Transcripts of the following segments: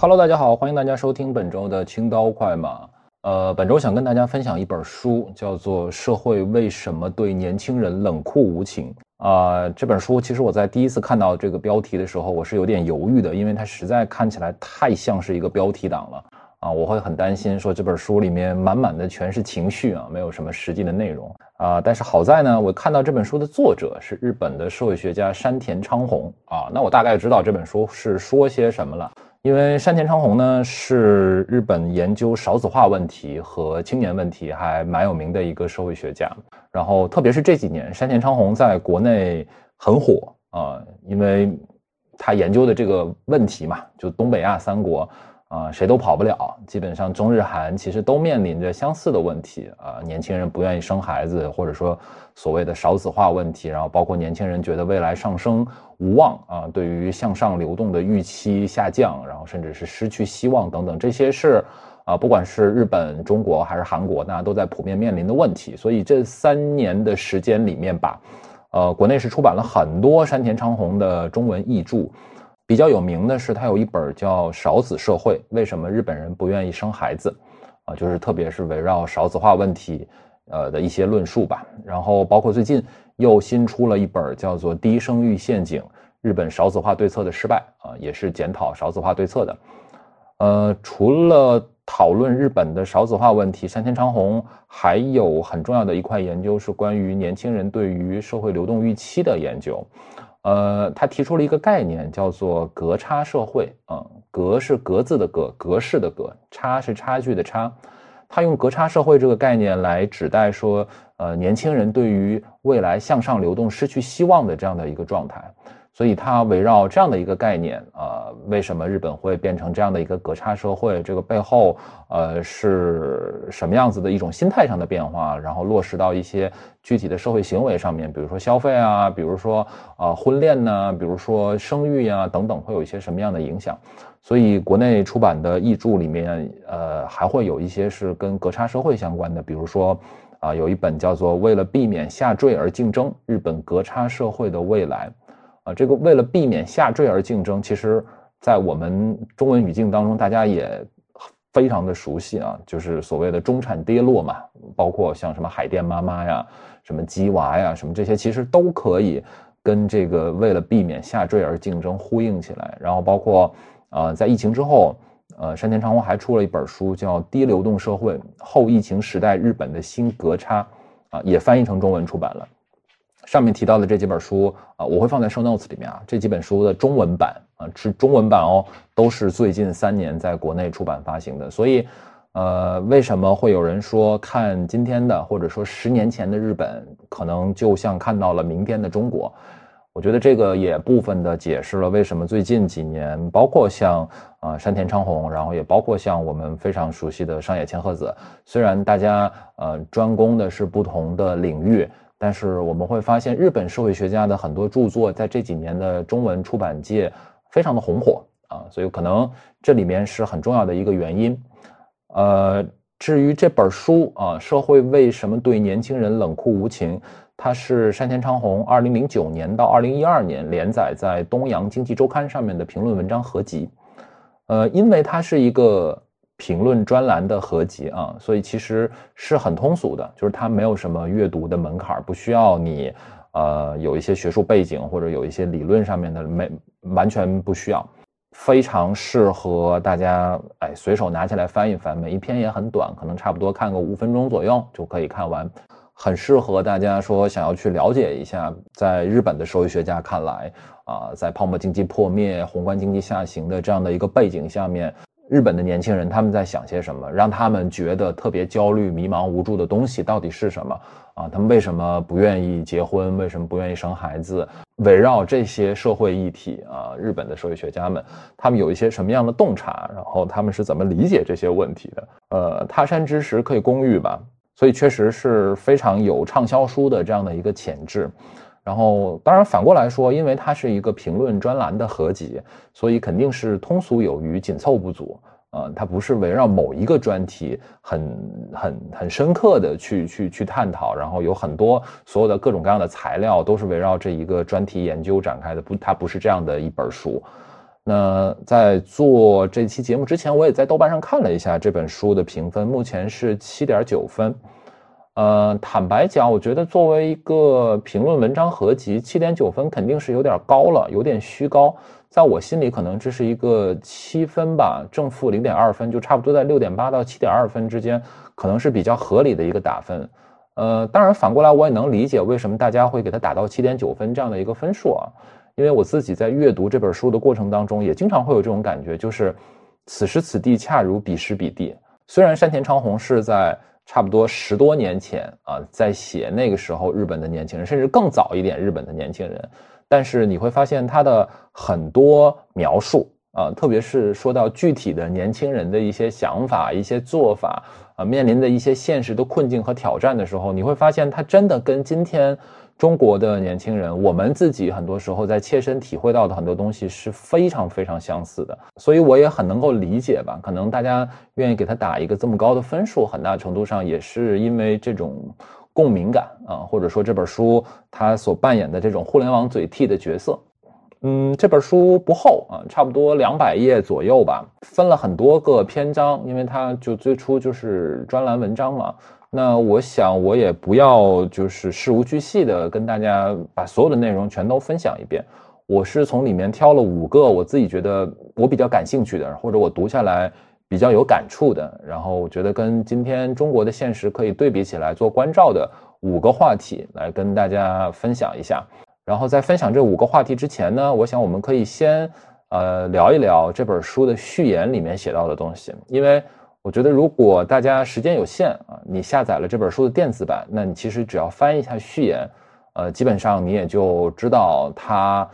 Hello，大家好，欢迎大家收听本周的青刀快马。呃，本周想跟大家分享一本书，叫做《社会为什么对年轻人冷酷无情》啊。这本书其实我在第一次看到这个标题的时候，我是有点犹豫的，因为它实在看起来太像是一个标题党了啊。我会很担心说这本书里面满满的全是情绪啊，没有什么实际的内容啊。但是好在呢，我看到这本书的作者是日本的社会学家山田昌宏啊，那我大概知道这本书是说些什么了。因为山田昌宏呢是日本研究少子化问题和青年问题还蛮有名的一个社会学家，然后特别是这几年，山田昌宏在国内很火啊，因为他研究的这个问题嘛，就东北亚三国。啊，谁都跑不了。基本上，中日韩其实都面临着相似的问题啊。年轻人不愿意生孩子，或者说所谓的少子化问题，然后包括年轻人觉得未来上升无望啊，对于向上流动的预期下降，然后甚至是失去希望等等，这些是啊，不管是日本、中国还是韩国，大家都在普遍面临的问题。所以这三年的时间里面吧，呃，国内是出版了很多山田昌宏的中文译著。比较有名的是，他有一本叫《少子社会》，为什么日本人不愿意生孩子？啊，就是特别是围绕少子化问题，呃的一些论述吧。然后包括最近又新出了一本叫做《低生育陷阱：日本少子化对策的失败》，啊，也是检讨少子化对策的。呃，除了讨论日本的少子化问题，山田昌弘还有很重要的一块研究是关于年轻人对于社会流动预期的研究。呃，他提出了一个概念，叫做“格差社会”。啊，格是格字的格，格式的格；差是差距的差。他用“格差社会”这个概念来指代说，呃，年轻人对于未来向上流动失去希望的这样的一个状态。所以，他围绕这样的一个概念，呃，为什么日本会变成这样的一个隔差社会？这个背后，呃，是什么样子的一种心态上的变化？然后落实到一些具体的社会行为上面，比如说消费啊，比如说啊婚恋呢，比如说生育呀等等，会有一些什么样的影响？所以，国内出版的译著里面，呃，还会有一些是跟隔差社会相关的，比如说，啊，有一本叫做《为了避免下坠而竞争：日本隔差社会的未来》。啊，这个为了避免下坠而竞争，其实，在我们中文语境当中，大家也非常的熟悉啊，就是所谓的中产跌落嘛，包括像什么海淀妈妈呀、什么鸡娃呀、什么这些，其实都可以跟这个为了避免下坠而竞争呼应起来。然后包括呃，在疫情之后，呃，山田昌宏还出了一本书，叫《低流动社会：后疫情时代日本的新隔差》，啊，也翻译成中文出版了。上面提到的这几本书啊，我会放在 show notes 里面啊。这几本书的中文版啊，是中文版哦，都是最近三年在国内出版发行的。所以，呃，为什么会有人说看今天的，或者说十年前的日本，可能就像看到了明天的中国？我觉得这个也部分的解释了为什么最近几年，包括像啊山田昌宏，然后也包括像我们非常熟悉的上野千鹤子，虽然大家呃专攻的是不同的领域。但是我们会发现，日本社会学家的很多著作在这几年的中文出版界非常的红火啊，所以可能这里面是很重要的一个原因。呃，至于这本书啊，《社会为什么对年轻人冷酷无情》，它是山田昌宏二零零九年到二零一二年连载在《东洋经济周刊》上面的评论文章合集。呃，因为它是一个。评论专栏的合集啊，所以其实是很通俗的，就是它没有什么阅读的门槛，不需要你呃有一些学术背景或者有一些理论上面的没完全不需要，非常适合大家哎随手拿起来翻一翻，每一篇也很短，可能差不多看个五分钟左右就可以看完，很适合大家说想要去了解一下，在日本的社会学家看来啊，在泡沫经济破灭、宏观经济下行的这样的一个背景下面。日本的年轻人他们在想些什么？让他们觉得特别焦虑、迷茫、无助的东西到底是什么？啊，他们为什么不愿意结婚？为什么不愿意生孩子？围绕这些社会议题啊，日本的社会学家们他们有一些什么样的洞察？然后他们是怎么理解这些问题的？呃，他山之石可以攻玉吧，所以确实是非常有畅销书的这样的一个潜质。然后，当然反过来说，因为它是一个评论专栏的合集，所以肯定是通俗有余、紧凑不足。呃，它不是围绕某一个专题很、很、很深刻的去、去、去探讨，然后有很多所有的各种各样的材料都是围绕这一个专题研究展开的。不，它不是这样的一本书。那在做这期节目之前，我也在豆瓣上看了一下这本书的评分，目前是七点九分。呃，坦白讲，我觉得作为一个评论文章合集，七点九分肯定是有点高了，有点虚高。在我心里，可能这是一个七分吧，正负零点二分，就差不多在六点八到七点二分之间，可能是比较合理的一个打分。呃，当然反过来我也能理解为什么大家会给它打到七点九分这样的一个分数啊。因为我自己在阅读这本书的过程当中，也经常会有这种感觉，就是此时此地恰如彼时彼地。虽然山田昌宏是在差不多十多年前啊，在写那个时候日本的年轻人，甚至更早一点日本的年轻人，但是你会发现他的很多描述啊，特别是说到具体的年轻人的一些想法、一些做法啊，面临的一些现实的困境和挑战的时候，你会发现他真的跟今天。中国的年轻人，我们自己很多时候在切身体会到的很多东西是非常非常相似的，所以我也很能够理解吧。可能大家愿意给他打一个这么高的分数，很大程度上也是因为这种共鸣感啊，或者说这本书它所扮演的这种互联网嘴替的角色。嗯，这本书不厚啊，差不多两百页左右吧，分了很多个篇章，因为它就最初就是专栏文章嘛。那我想，我也不要就是事无巨细的跟大家把所有的内容全都分享一遍。我是从里面挑了五个我自己觉得我比较感兴趣的，或者我读下来比较有感触的，然后我觉得跟今天中国的现实可以对比起来做关照的五个话题来跟大家分享一下。然后在分享这五个话题之前呢，我想我们可以先呃聊一聊这本书的序言里面写到的东西，因为。我觉得，如果大家时间有限啊，你下载了这本书的电子版，那你其实只要翻一下序言，呃，基本上你也就知道他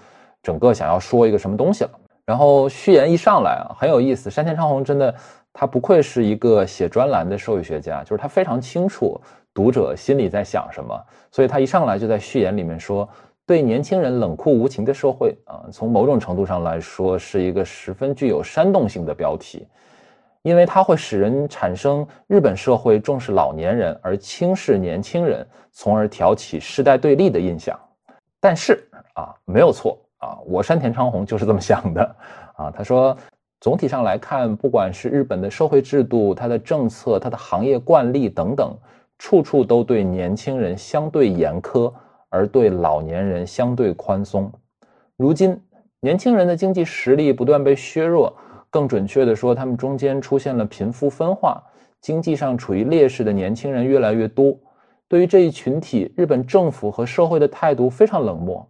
整个想要说一个什么东西了。然后序言一上来啊，很有意思。山田昌宏真的，他不愧是一个写专栏的社会学家，就是他非常清楚读者心里在想什么，所以他一上来就在序言里面说，对年轻人冷酷无情的社会啊，从某种程度上来说，是一个十分具有煽动性的标题。因为它会使人产生日本社会重视老年人而轻视年轻人，从而挑起世代对立的印象。但是啊，没有错啊，我山田昌宏就是这么想的啊。他说，总体上来看，不管是日本的社会制度、它的政策、它的行业惯例等等，处处都对年轻人相对严苛，而对老年人相对宽松。如今，年轻人的经济实力不断被削弱。更准确地说，他们中间出现了贫富分化，经济上处于劣势的年轻人越来越多。对于这一群体，日本政府和社会的态度非常冷漠。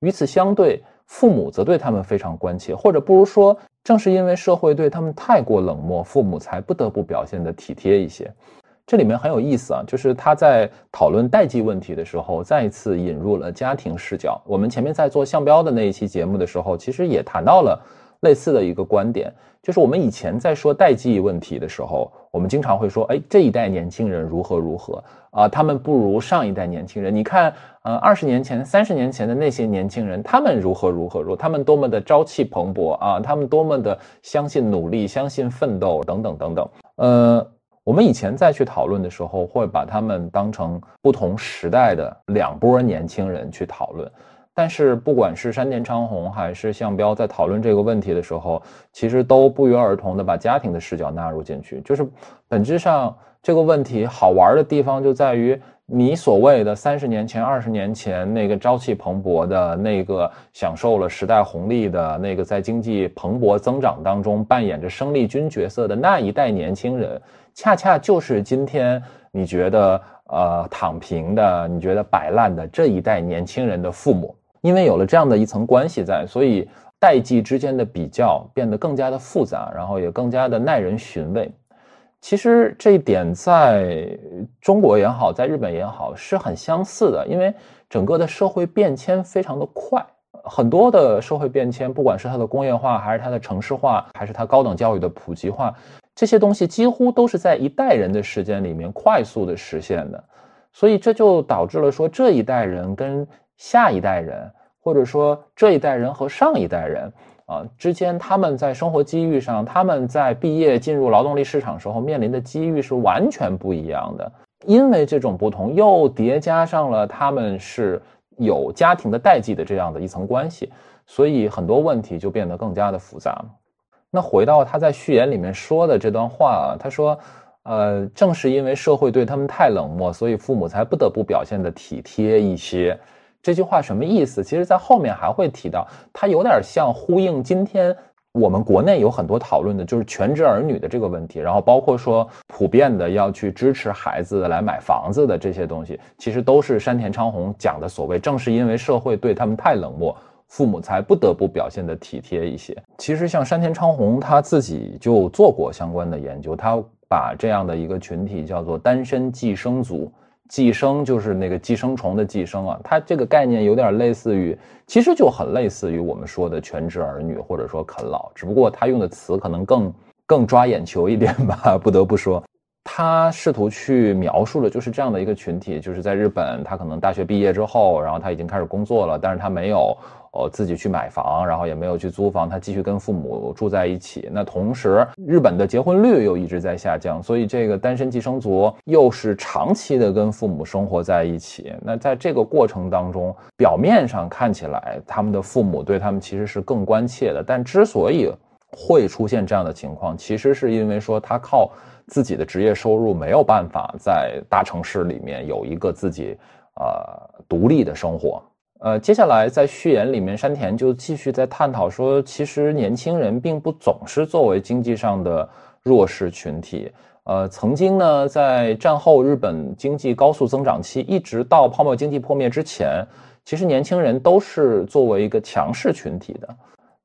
与此相对，父母则对他们非常关切，或者不如说，正是因为社会对他们太过冷漠，父母才不得不表现得体贴一些。这里面很有意思啊，就是他在讨论代际问题的时候，再一次引入了家庭视角。我们前面在做项标的那一期节目的时候，其实也谈到了。类似的一个观点，就是我们以前在说代际问题的时候，我们经常会说，哎，这一代年轻人如何如何啊，他们不如上一代年轻人。你看，呃，二十年前、三十年前的那些年轻人，他们如何如何如，他们多么的朝气蓬勃啊，他们多么的相信努力、相信奋斗等等等等。呃，我们以前再去讨论的时候，会把他们当成不同时代的两波年轻人去讨论。但是，不管是山田昌宏还是向彪，在讨论这个问题的时候，其实都不约而同的把家庭的视角纳入进去。就是本质上这个问题好玩的地方就在于，你所谓的三十年前、二十年前那个朝气蓬勃的那个享受了时代红利的那个在经济蓬勃增长当中扮演着生力军角色的那一代年轻人，恰恰就是今天你觉得呃躺平的、你觉得摆烂的这一代年轻人的父母。因为有了这样的一层关系在，所以代际之间的比较变得更加的复杂，然后也更加的耐人寻味。其实这一点在中国也好，在日本也好，是很相似的。因为整个的社会变迁非常的快，很多的社会变迁，不管是它的工业化，还是它的城市化，还是它高等教育的普及化，这些东西几乎都是在一代人的时间里面快速的实现的。所以这就导致了说这一代人跟下一代人，或者说这一代人和上一代人啊之间，他们在生活机遇上，他们在毕业进入劳动力市场时候面临的机遇是完全不一样的。因为这种不同，又叠加上了他们是有家庭的代际的这样的一层关系，所以很多问题就变得更加的复杂。那回到他在序言里面说的这段话啊，他说，呃，正是因为社会对他们太冷漠，所以父母才不得不表现的体贴一些。这句话什么意思？其实，在后面还会提到，它有点像呼应今天。我们国内有很多讨论的，就是全职儿女的这个问题，然后包括说普遍的要去支持孩子来买房子的这些东西，其实都是山田昌宏讲的所谓，正是因为社会对他们太冷漠，父母才不得不表现的体贴一些。其实像山田昌宏他自己就做过相关的研究，他把这样的一个群体叫做单身寄生族。寄生就是那个寄生虫的寄生啊，它这个概念有点类似于，其实就很类似于我们说的全职儿女或者说啃老，只不过他用的词可能更更抓眼球一点吧。不得不说，他试图去描述的就是这样的一个群体，就是在日本，他可能大学毕业之后，然后他已经开始工作了，但是他没有。哦，自己去买房，然后也没有去租房，他继续跟父母住在一起。那同时，日本的结婚率又一直在下降，所以这个单身寄生族又是长期的跟父母生活在一起。那在这个过程当中，表面上看起来他们的父母对他们其实是更关切的，但之所以会出现这样的情况，其实是因为说他靠自己的职业收入没有办法在大城市里面有一个自己呃独立的生活。呃，接下来在序言里面，山田就继续在探讨说，其实年轻人并不总是作为经济上的弱势群体。呃，曾经呢，在战后日本经济高速增长期，一直到泡沫经济破灭之前，其实年轻人都是作为一个强势群体的。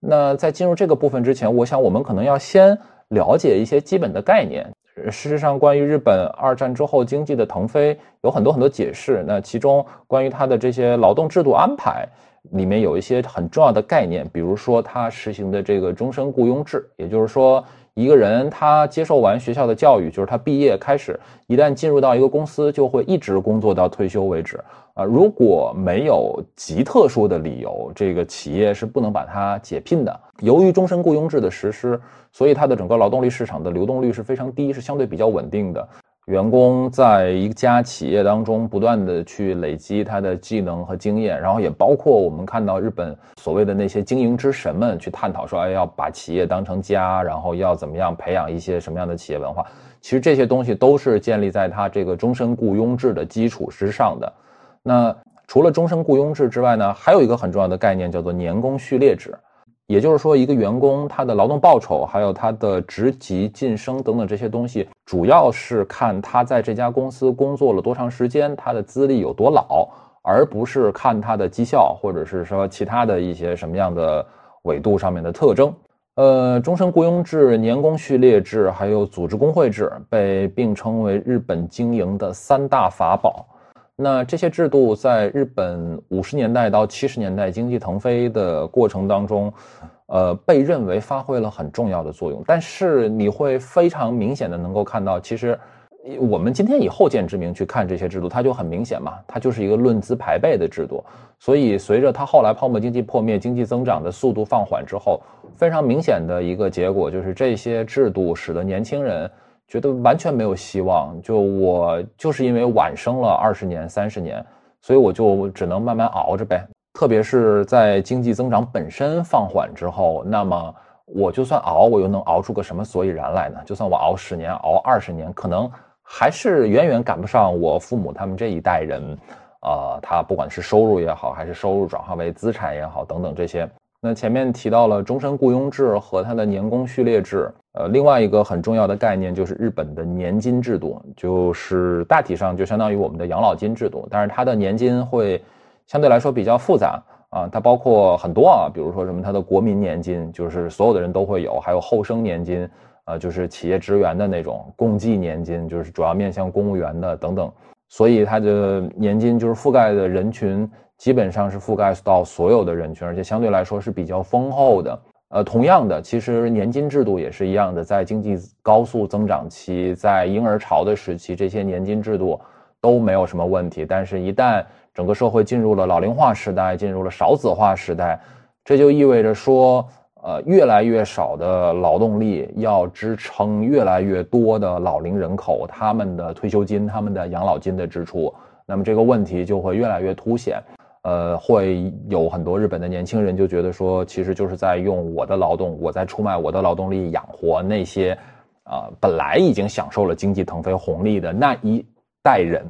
那在进入这个部分之前，我想我们可能要先了解一些基本的概念。事实上，关于日本二战之后经济的腾飞，有很多很多解释。那其中关于它的这些劳动制度安排，里面有一些很重要的概念，比如说它实行的这个终身雇佣制，也就是说。一个人他接受完学校的教育，就是他毕业开始，一旦进入到一个公司，就会一直工作到退休为止啊。如果没有极特殊的理由，这个企业是不能把他解聘的。由于终身雇佣制的实施，所以它的整个劳动力市场的流动率是非常低，是相对比较稳定的。员工在一家企业当中不断的去累积他的技能和经验，然后也包括我们看到日本所谓的那些经营之神们去探讨说，哎，要把企业当成家，然后要怎么样培养一些什么样的企业文化。其实这些东西都是建立在他这个终身雇佣制的基础之上的。那除了终身雇佣制之外呢，还有一个很重要的概念叫做年功序列制。也就是说，一个员工他的劳动报酬，还有他的职级晋升等等这些东西，主要是看他在这家公司工作了多长时间，他的资历有多老，而不是看他的绩效，或者是说其他的一些什么样的纬度上面的特征。呃，终身雇佣制、年功序列制，还有组织工会制，被并称为日本经营的三大法宝。那这些制度在日本五十年代到七十年代经济腾飞的过程当中，呃，被认为发挥了很重要的作用。但是你会非常明显的能够看到，其实我们今天以后见之明去看这些制度，它就很明显嘛，它就是一个论资排辈的制度。所以随着它后来泡沫经济破灭，经济增长的速度放缓之后，非常明显的一个结果就是这些制度使得年轻人。觉得完全没有希望，就我就是因为晚生了二十年、三十年，所以我就只能慢慢熬着呗。特别是在经济增长本身放缓之后，那么我就算熬，我又能熬出个什么所以然来呢？就算我熬十年、熬二十年，可能还是远远赶不上我父母他们这一代人。呃，他不管是收入也好，还是收入转化为资产也好，等等这些。那前面提到了终身雇佣制和它的年功序列制，呃，另外一个很重要的概念就是日本的年金制度，就是大体上就相当于我们的养老金制度，但是它的年金会相对来说比较复杂啊，它包括很多啊，比如说什么它的国民年金，就是所有的人都会有，还有后生年金，呃，就是企业职员的那种共济年金，就是主要面向公务员的等等，所以它的年金就是覆盖的人群。基本上是覆盖到所有的人群，而且相对来说是比较丰厚的。呃，同样的，其实年金制度也是一样的，在经济高速增长期，在婴儿潮的时期，这些年金制度都没有什么问题。但是，一旦整个社会进入了老龄化时代，进入了少子化时代，这就意味着说，呃，越来越少的劳动力要支撑越来越多的老龄人口他们的退休金、他们的养老金的支出，那么这个问题就会越来越凸显。呃，会有很多日本的年轻人就觉得说，其实就是在用我的劳动，我在出卖我的劳动力养活那些，啊，本来已经享受了经济腾飞红利的那一代人，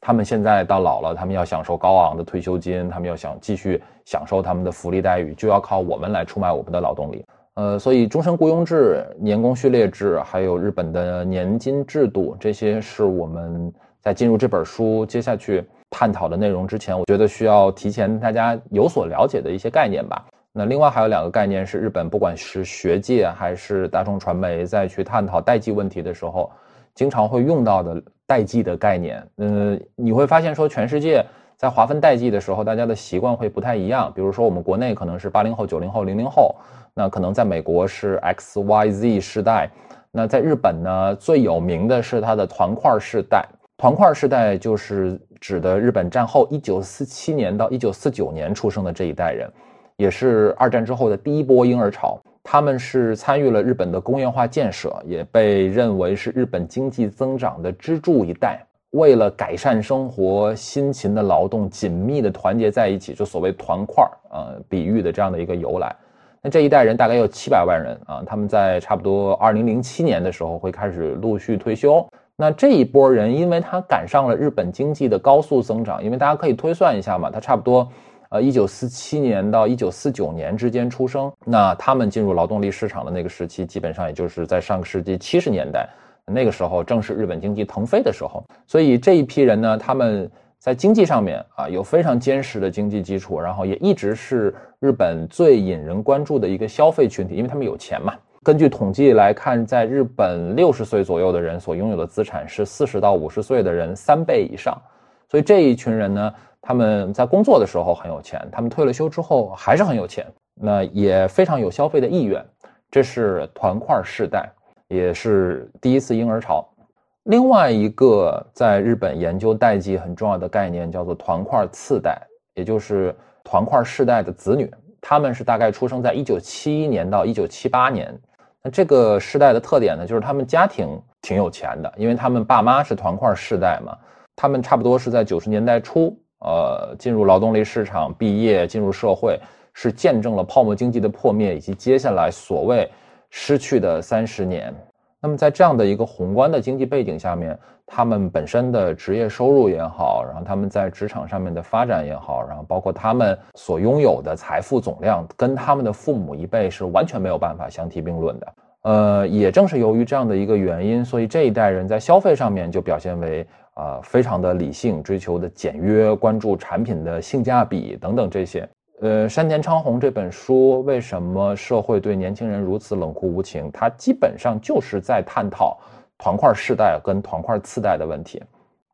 他们现在到老了，他们要享受高昂的退休金，他们要想继续享受他们的福利待遇，就要靠我们来出卖我们的劳动力。呃，所以终身雇佣制、年功序列制，还有日本的年金制度，这些是我们在进入这本书接下去。探讨的内容之前，我觉得需要提前大家有所了解的一些概念吧。那另外还有两个概念是日本不管是学界还是大众传媒在去探讨代际问题的时候，经常会用到的代际的概念。嗯，你会发现说全世界在划分代际的时候，大家的习惯会不太一样。比如说我们国内可能是八零后、九零后、零零后，那可能在美国是 X、Y、Z 世代，那在日本呢最有名的是它的团块世代。团块世代就是指的日本战后一九四七年到一九四九年出生的这一代人，也是二战之后的第一波婴儿潮。他们是参与了日本的工业化建设，也被认为是日本经济增长的支柱一代。为了改善生活，辛勤的劳动，紧密的团结在一起，就所谓团块儿呃，比喻的这样的一个由来。那这一代人大概有七百万人啊，他们在差不多二零零七年的时候会开始陆续退休。那这一波人，因为他赶上了日本经济的高速增长，因为大家可以推算一下嘛，他差不多，呃，一九四七年到一九四九年之间出生，那他们进入劳动力市场的那个时期，基本上也就是在上个世纪七十年代，那个时候正是日本经济腾飞的时候，所以这一批人呢，他们在经济上面啊有非常坚实的经济基础，然后也一直是日本最引人关注的一个消费群体，因为他们有钱嘛。根据统计来看，在日本六十岁左右的人所拥有的资产是四十到五十岁的人三倍以上，所以这一群人呢，他们在工作的时候很有钱，他们退了休之后还是很有钱，那也非常有消费的意愿。这是团块世代，也是第一次婴儿潮。另外一个在日本研究代际很重要的概念叫做团块次代，也就是团块世代的子女，他们是大概出生在一九七一年到一九七八年。那这个世代的特点呢，就是他们家庭挺有钱的，因为他们爸妈是团块世代嘛。他们差不多是在九十年代初，呃，进入劳动力市场，毕业进入社会，是见证了泡沫经济的破灭以及接下来所谓失去的三十年。那么在这样的一个宏观的经济背景下面，他们本身的职业收入也好，然后他们在职场上面的发展也好，然后包括他们所拥有的财富总量，跟他们的父母一辈是完全没有办法相提并论的。呃，也正是由于这样的一个原因，所以这一代人在消费上面就表现为啊非常的理性，追求的简约，关注产品的性价比等等这些。呃，山田昌宏这本书为什么社会对年轻人如此冷酷无情？它基本上就是在探讨团块世代跟团块次代的问题。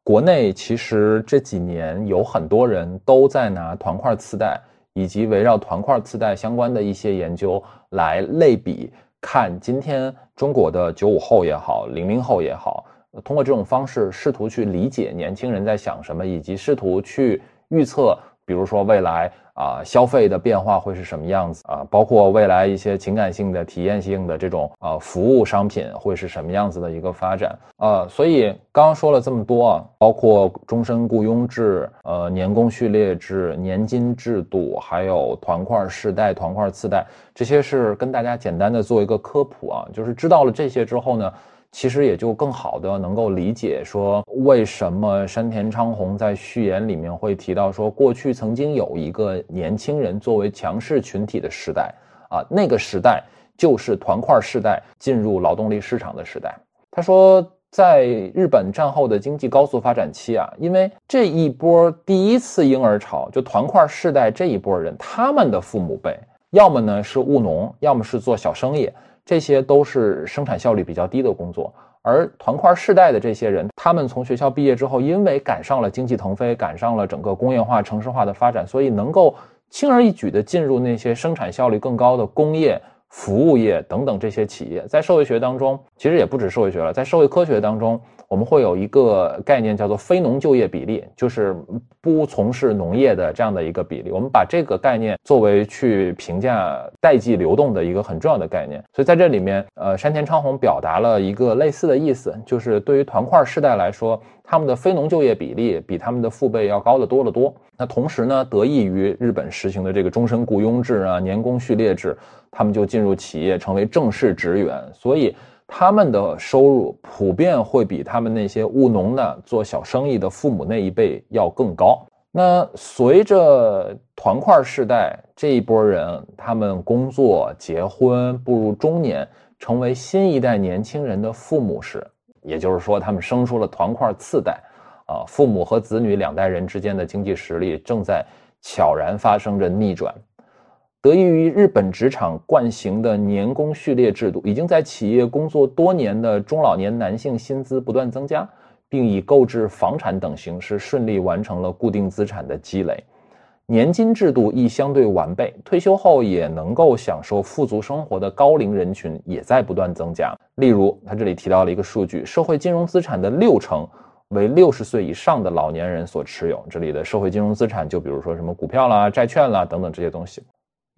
国内其实这几年有很多人都在拿团块次代以及围绕团块次代相关的一些研究来类比，看今天中国的九五后也好，零零后也好，通过这种方式试图去理解年轻人在想什么，以及试图去预测，比如说未来。啊，消费的变化会是什么样子啊？包括未来一些情感性的、体验性的这种啊服务商品会是什么样子的一个发展啊？所以刚刚说了这么多啊，包括终身雇佣制、呃年功序列制、年金制度，还有团块世代、团块次代，这些是跟大家简单的做一个科普啊。就是知道了这些之后呢。其实也就更好的能够理解说，为什么山田昌宏在序言里面会提到说，过去曾经有一个年轻人作为强势群体的时代啊，那个时代就是团块世代进入劳动力市场的时代。他说，在日本战后的经济高速发展期啊，因为这一波第一次婴儿潮，就团块世代这一波人，他们的父母辈要么呢是务农，要么是做小生意。这些都是生产效率比较低的工作，而团块世代的这些人，他们从学校毕业之后，因为赶上了经济腾飞，赶上了整个工业化、城市化的发展，所以能够轻而易举地进入那些生产效率更高的工业、服务业等等这些企业。在社会学当中，其实也不止社会学了，在社会科学当中。我们会有一个概念叫做非农就业比例，就是不从事农业的这样的一个比例。我们把这个概念作为去评价代际流动的一个很重要的概念。所以在这里面，呃，山田昌宏表达了一个类似的意思，就是对于团块世代来说。他们的非农就业比例比他们的父辈要高得多得多。那同时呢，得益于日本实行的这个终身雇佣制啊、年功序列制，他们就进入企业成为正式职员，所以他们的收入普遍会比他们那些务农的、做小生意的父母那一辈要更高。那随着团块世代这一波人，他们工作、结婚、步入中年，成为新一代年轻人的父母时，也就是说，他们生出了团块次代，啊，父母和子女两代人之间的经济实力正在悄然发生着逆转。得益于日本职场惯行的年功序列制度，已经在企业工作多年的中老年男性薪资不断增加。并以购置房产等形式顺利完成了固定资产的积累，年金制度亦相对完备，退休后也能够享受富足生活的高龄人群也在不断增加。例如，他这里提到了一个数据：社会金融资产的六成为六十岁以上的老年人所持有。这里的社会金融资产，就比如说什么股票啦、债券啦等等这些东西。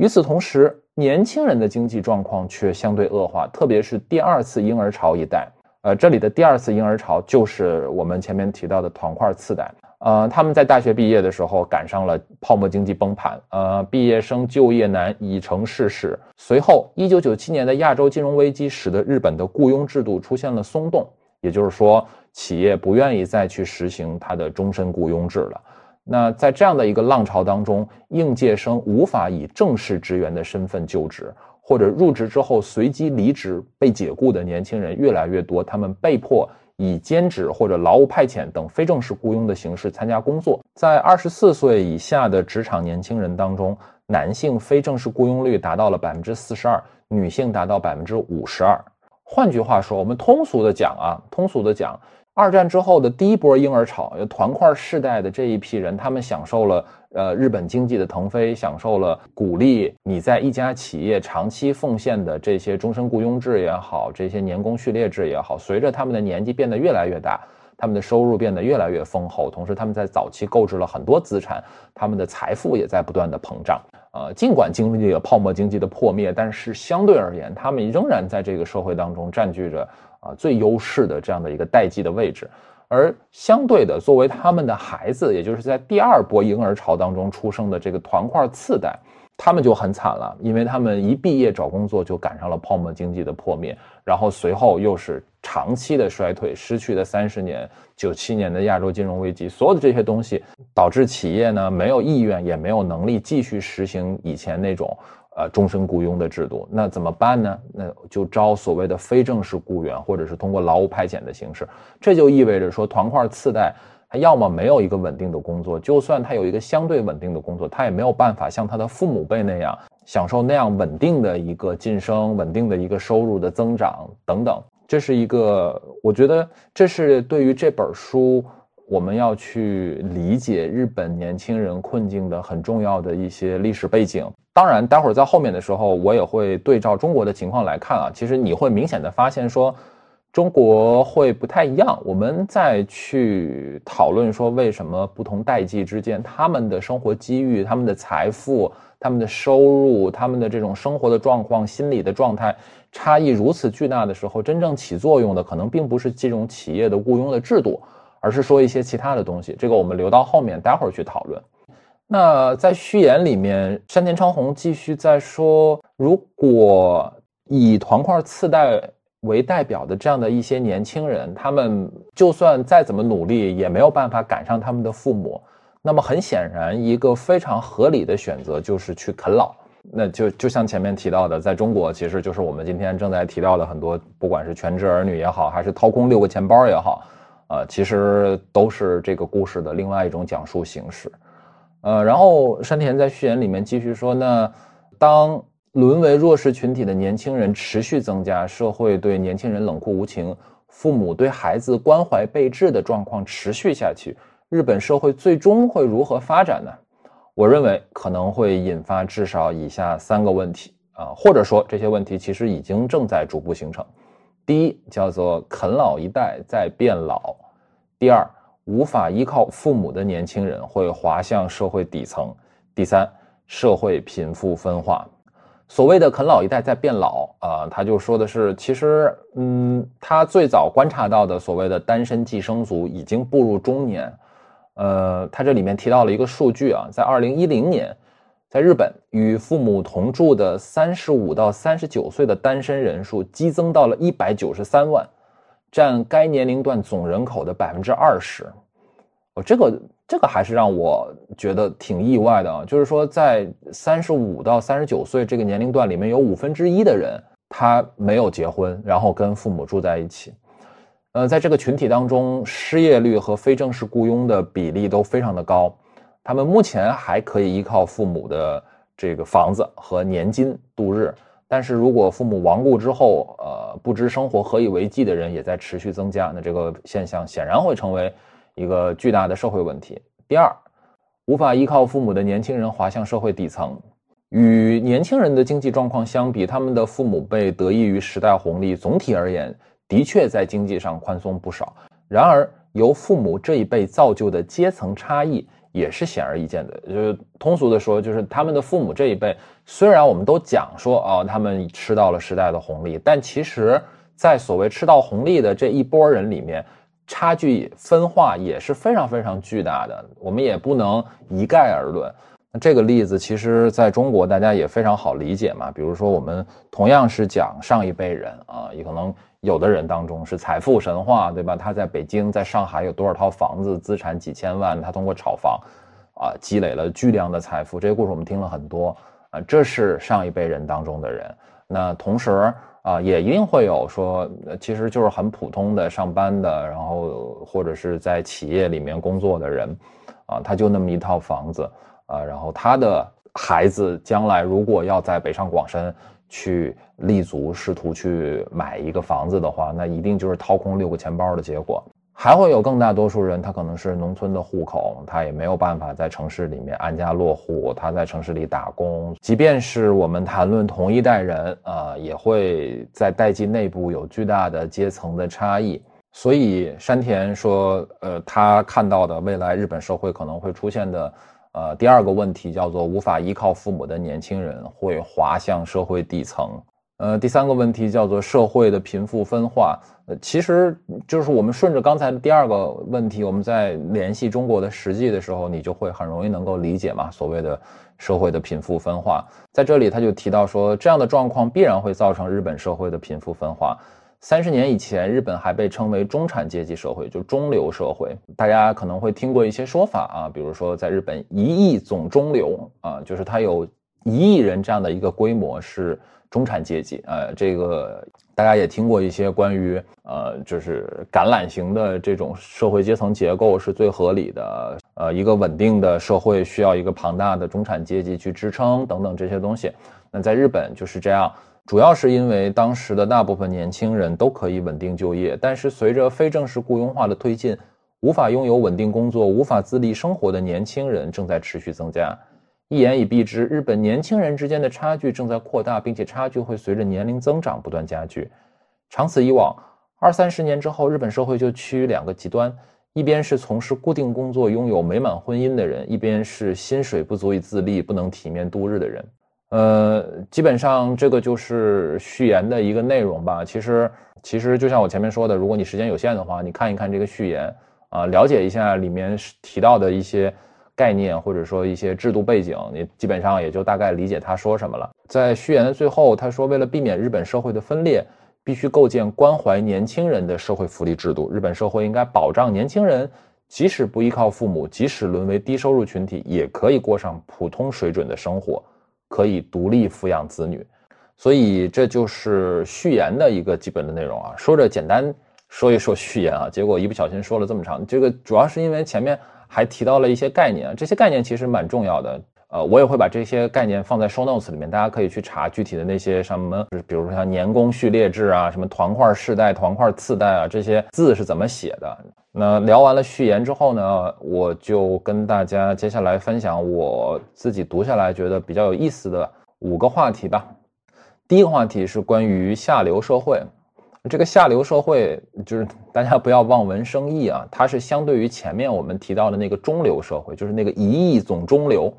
与此同时，年轻人的经济状况却相对恶化，特别是第二次婴儿潮一代。呃，这里的第二次婴儿潮就是我们前面提到的团块次贷。呃，他们在大学毕业的时候赶上了泡沫经济崩盘，呃，毕业生就业难已成事实。随后，一九九七年的亚洲金融危机使得日本的雇佣制度出现了松动，也就是说，企业不愿意再去实行它的终身雇佣制了。那在这样的一个浪潮当中，应届生无法以正式职员的身份就职。或者入职之后随机离职被解雇的年轻人越来越多，他们被迫以兼职或者劳务派遣等非正式雇佣的形式参加工作。在二十四岁以下的职场年轻人当中，男性非正式雇佣率达到了百分之四十二，女性达到百分之五十二。换句话说，我们通俗的讲啊，通俗的讲。二战之后的第一波婴儿潮，团块世代的这一批人，他们享受了呃日本经济的腾飞，享受了鼓励你在一家企业长期奉献的这些终身雇佣制也好，这些年功序列制也好。随着他们的年纪变得越来越大，他们的收入变得越来越丰厚，同时他们在早期购置了很多资产，他们的财富也在不断的膨胀。呃，尽管经历了泡沫经济的破灭，但是相对而言，他们仍然在这个社会当中占据着。啊，最优势的这样的一个代际的位置，而相对的，作为他们的孩子，也就是在第二波婴儿潮当中出生的这个团块次代，他们就很惨了，因为他们一毕业找工作就赶上了泡沫经济的破灭，然后随后又是长期的衰退，失去的三十年，九七年的亚洲金融危机，所有的这些东西导致企业呢没有意愿，也没有能力继续实行以前那种。呃，终身雇佣的制度，那怎么办呢？那就招所谓的非正式雇员，或者是通过劳务派遣的形式。这就意味着说，团块次贷他要么没有一个稳定的工作，就算他有一个相对稳定的工作，他也没有办法像他的父母辈那样享受那样稳定的一个晋升、稳定的一个收入的增长等等。这是一个，我觉得这是对于这本书我们要去理解日本年轻人困境的很重要的一些历史背景。当然，待会儿在后面的时候，我也会对照中国的情况来看啊。其实你会明显的发现，说中国会不太一样。我们再去讨论说，为什么不同代际之间，他们的生活机遇、他们的财富、他们的收入、他们的这种生活的状况、心理的状态差异如此巨大的时候，真正起作用的可能并不是这种企业的雇佣的制度，而是说一些其他的东西。这个我们留到后面，待会儿去讨论。那在序言里面，山田昌宏继续在说，如果以团块次贷为代表的这样的一些年轻人，他们就算再怎么努力，也没有办法赶上他们的父母。那么很显然，一个非常合理的选择就是去啃老。那就就像前面提到的，在中国，其实就是我们今天正在提到的很多，不管是全职儿女也好，还是掏空六个钱包也好，呃，其实都是这个故事的另外一种讲述形式。呃，然后山田在序言里面继续说，那当沦为弱势群体的年轻人持续增加，社会对年轻人冷酷无情，父母对孩子关怀备至的状况持续下去，日本社会最终会如何发展呢？我认为可能会引发至少以下三个问题啊，或者说这些问题其实已经正在逐步形成。第一，叫做啃老一代在变老；第二，无法依靠父母的年轻人会滑向社会底层。第三，社会贫富分化。所谓的啃老一代在变老啊，他就说的是，其实，嗯，他最早观察到的所谓的单身寄生族已经步入中年。呃，他这里面提到了一个数据啊，在二零一零年，在日本与父母同住的三十五到三十九岁的单身人数激增到了一百九十三万，占该年龄段总人口的百分之二十。哦，这个。这个还是让我觉得挺意外的啊，就是说，在三十五到三十九岁这个年龄段里面，有五分之一的人他没有结婚，然后跟父母住在一起。呃，在这个群体当中，失业率和非正式雇佣的比例都非常的高，他们目前还可以依靠父母的这个房子和年金度日，但是如果父母亡故之后，呃，不知生活何以为继的人也在持续增加，那这个现象显然会成为。一个巨大的社会问题。第二，无法依靠父母的年轻人滑向社会底层，与年轻人的经济状况相比，他们的父母辈得益于时代红利，总体而言的确在经济上宽松不少。然而，由父母这一辈造就的阶层差异也是显而易见的。就是通俗的说，就是他们的父母这一辈，虽然我们都讲说啊，他们吃到了时代的红利，但其实，在所谓吃到红利的这一波人里面。差距分化也是非常非常巨大的，我们也不能一概而论。那这个例子其实在中国大家也非常好理解嘛，比如说我们同样是讲上一辈人啊，也可能有的人当中是财富神话，对吧？他在北京、在上海有多少套房子，资产几千万，他通过炒房啊积累了巨量的财富。这些故事我们听了很多啊，这是上一辈人当中的人。那同时。啊，也一定会有说，其实就是很普通的上班的，然后或者是在企业里面工作的人，啊，他就那么一套房子，啊，然后他的孩子将来如果要在北上广深去立足，试图去买一个房子的话，那一定就是掏空六个钱包的结果。还会有更大多数人，他可能是农村的户口，他也没有办法在城市里面安家落户，他在城市里打工。即便是我们谈论同一代人，啊，也会在代际内部有巨大的阶层的差异。所以山田说，呃，他看到的未来日本社会可能会出现的，呃，第二个问题叫做无法依靠父母的年轻人会滑向社会底层。呃，第三个问题叫做社会的贫富分化，呃，其实就是我们顺着刚才的第二个问题，我们在联系中国的实际的时候，你就会很容易能够理解嘛。所谓的社会的贫富分化，在这里他就提到说，这样的状况必然会造成日本社会的贫富分化。三十年以前，日本还被称为中产阶级社会，就中流社会。大家可能会听过一些说法啊，比如说在日本一亿总中流啊，就是它有一亿人这样的一个规模是。中产阶级，呃，这个大家也听过一些关于，呃，就是橄榄型的这种社会阶层结构是最合理的，呃，一个稳定的社会需要一个庞大的中产阶级去支撑等等这些东西。那在日本就是这样，主要是因为当时的大部分年轻人都可以稳定就业，但是随着非正式雇佣化的推进，无法拥有稳定工作、无法自立生活的年轻人正在持续增加。一言以蔽之，日本年轻人之间的差距正在扩大，并且差距会随着年龄增长不断加剧。长此以往，二三十年之后，日本社会就趋于两个极端：一边是从事固定工作、拥有美满婚姻的人，一边是薪水不足以自立、不能体面度日的人。呃，基本上这个就是序言的一个内容吧。其实，其实就像我前面说的，如果你时间有限的话，你看一看这个序言啊，了解一下里面提到的一些。概念或者说一些制度背景，你基本上也就大概理解他说什么了。在序言的最后，他说，为了避免日本社会的分裂，必须构建关怀年轻人的社会福利制度。日本社会应该保障年轻人，即使不依靠父母，即使沦为低收入群体，也可以过上普通水准的生活，可以独立抚养子女。所以这就是序言的一个基本的内容啊。说着简单说一说序言啊，结果一不小心说了这么长。这个主要是因为前面。还提到了一些概念，这些概念其实蛮重要的。呃，我也会把这些概念放在 show notes 里面，大家可以去查具体的那些什么，比如说像年功序列制啊，什么团块世代、团块次代啊，这些字是怎么写的。那聊完了序言之后呢，我就跟大家接下来分享我自己读下来觉得比较有意思的五个话题吧。第一个话题是关于下流社会。这个下流社会就是大家不要望文生义啊，它是相对于前面我们提到的那个中流社会，就是那个一亿总中流，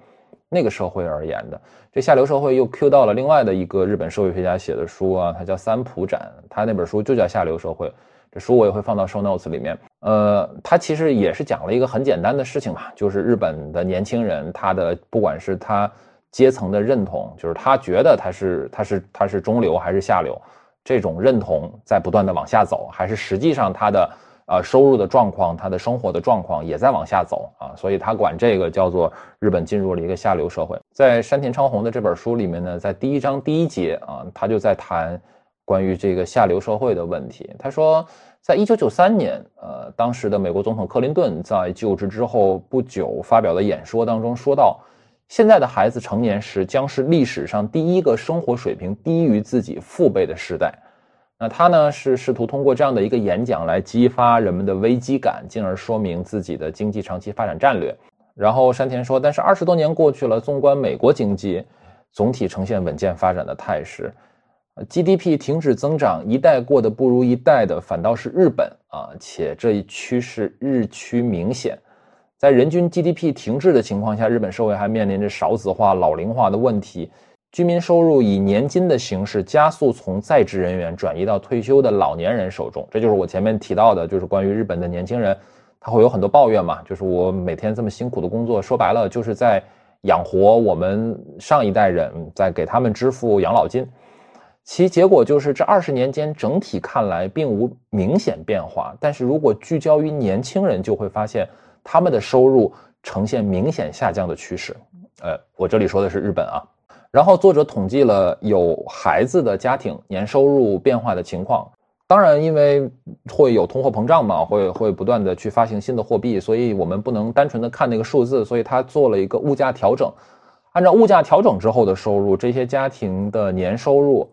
那个社会而言的。这下流社会又 Q 到了另外的一个日本社会学家写的书啊，他叫三浦展，他那本书就叫《下流社会》。这书我也会放到 show notes 里面。呃，他其实也是讲了一个很简单的事情嘛，就是日本的年轻人，他的不管是他阶层的认同，就是他觉得他是他是他是中流还是下流，这种认同在不断的往下走，还是实际上他的呃收入的状况，他的生活的状况也在往下走啊，所以他管这个叫做日本进入了一个下流社会。在山田昌宏的这本书里面呢，在第一章第一节啊，他就在谈。关于这个下流社会的问题，他说，在一九九三年，呃，当时的美国总统克林顿在就职之后不久发表的演说当中说到，现在的孩子成年时将是历史上第一个生活水平低于自己父辈的时代。那他呢是试图通过这样的一个演讲来激发人们的危机感，进而说明自己的经济长期发展战略。然后山田说，但是二十多年过去了，纵观美国经济，总体呈现稳健发展的态势。GDP 停止增长，一代过得不如一代的反倒是日本啊，且这一趋势日趋明显。在人均 GDP 停滞的情况下，日本社会还面临着少子化、老龄化的问题，居民收入以年金的形式加速从在职人员转移到退休的老年人手中。这就是我前面提到的，就是关于日本的年轻人，他会有很多抱怨嘛，就是我每天这么辛苦的工作，说白了就是在养活我们上一代人，在给他们支付养老金。其结果就是，这二十年间整体看来并无明显变化。但是如果聚焦于年轻人，就会发现他们的收入呈现明显下降的趋势。呃，我这里说的是日本啊。然后作者统计了有孩子的家庭年收入变化的情况。当然，因为会有通货膨胀嘛，会会不断的去发行新的货币，所以我们不能单纯的看那个数字。所以他做了一个物价调整，按照物价调整之后的收入，这些家庭的年收入。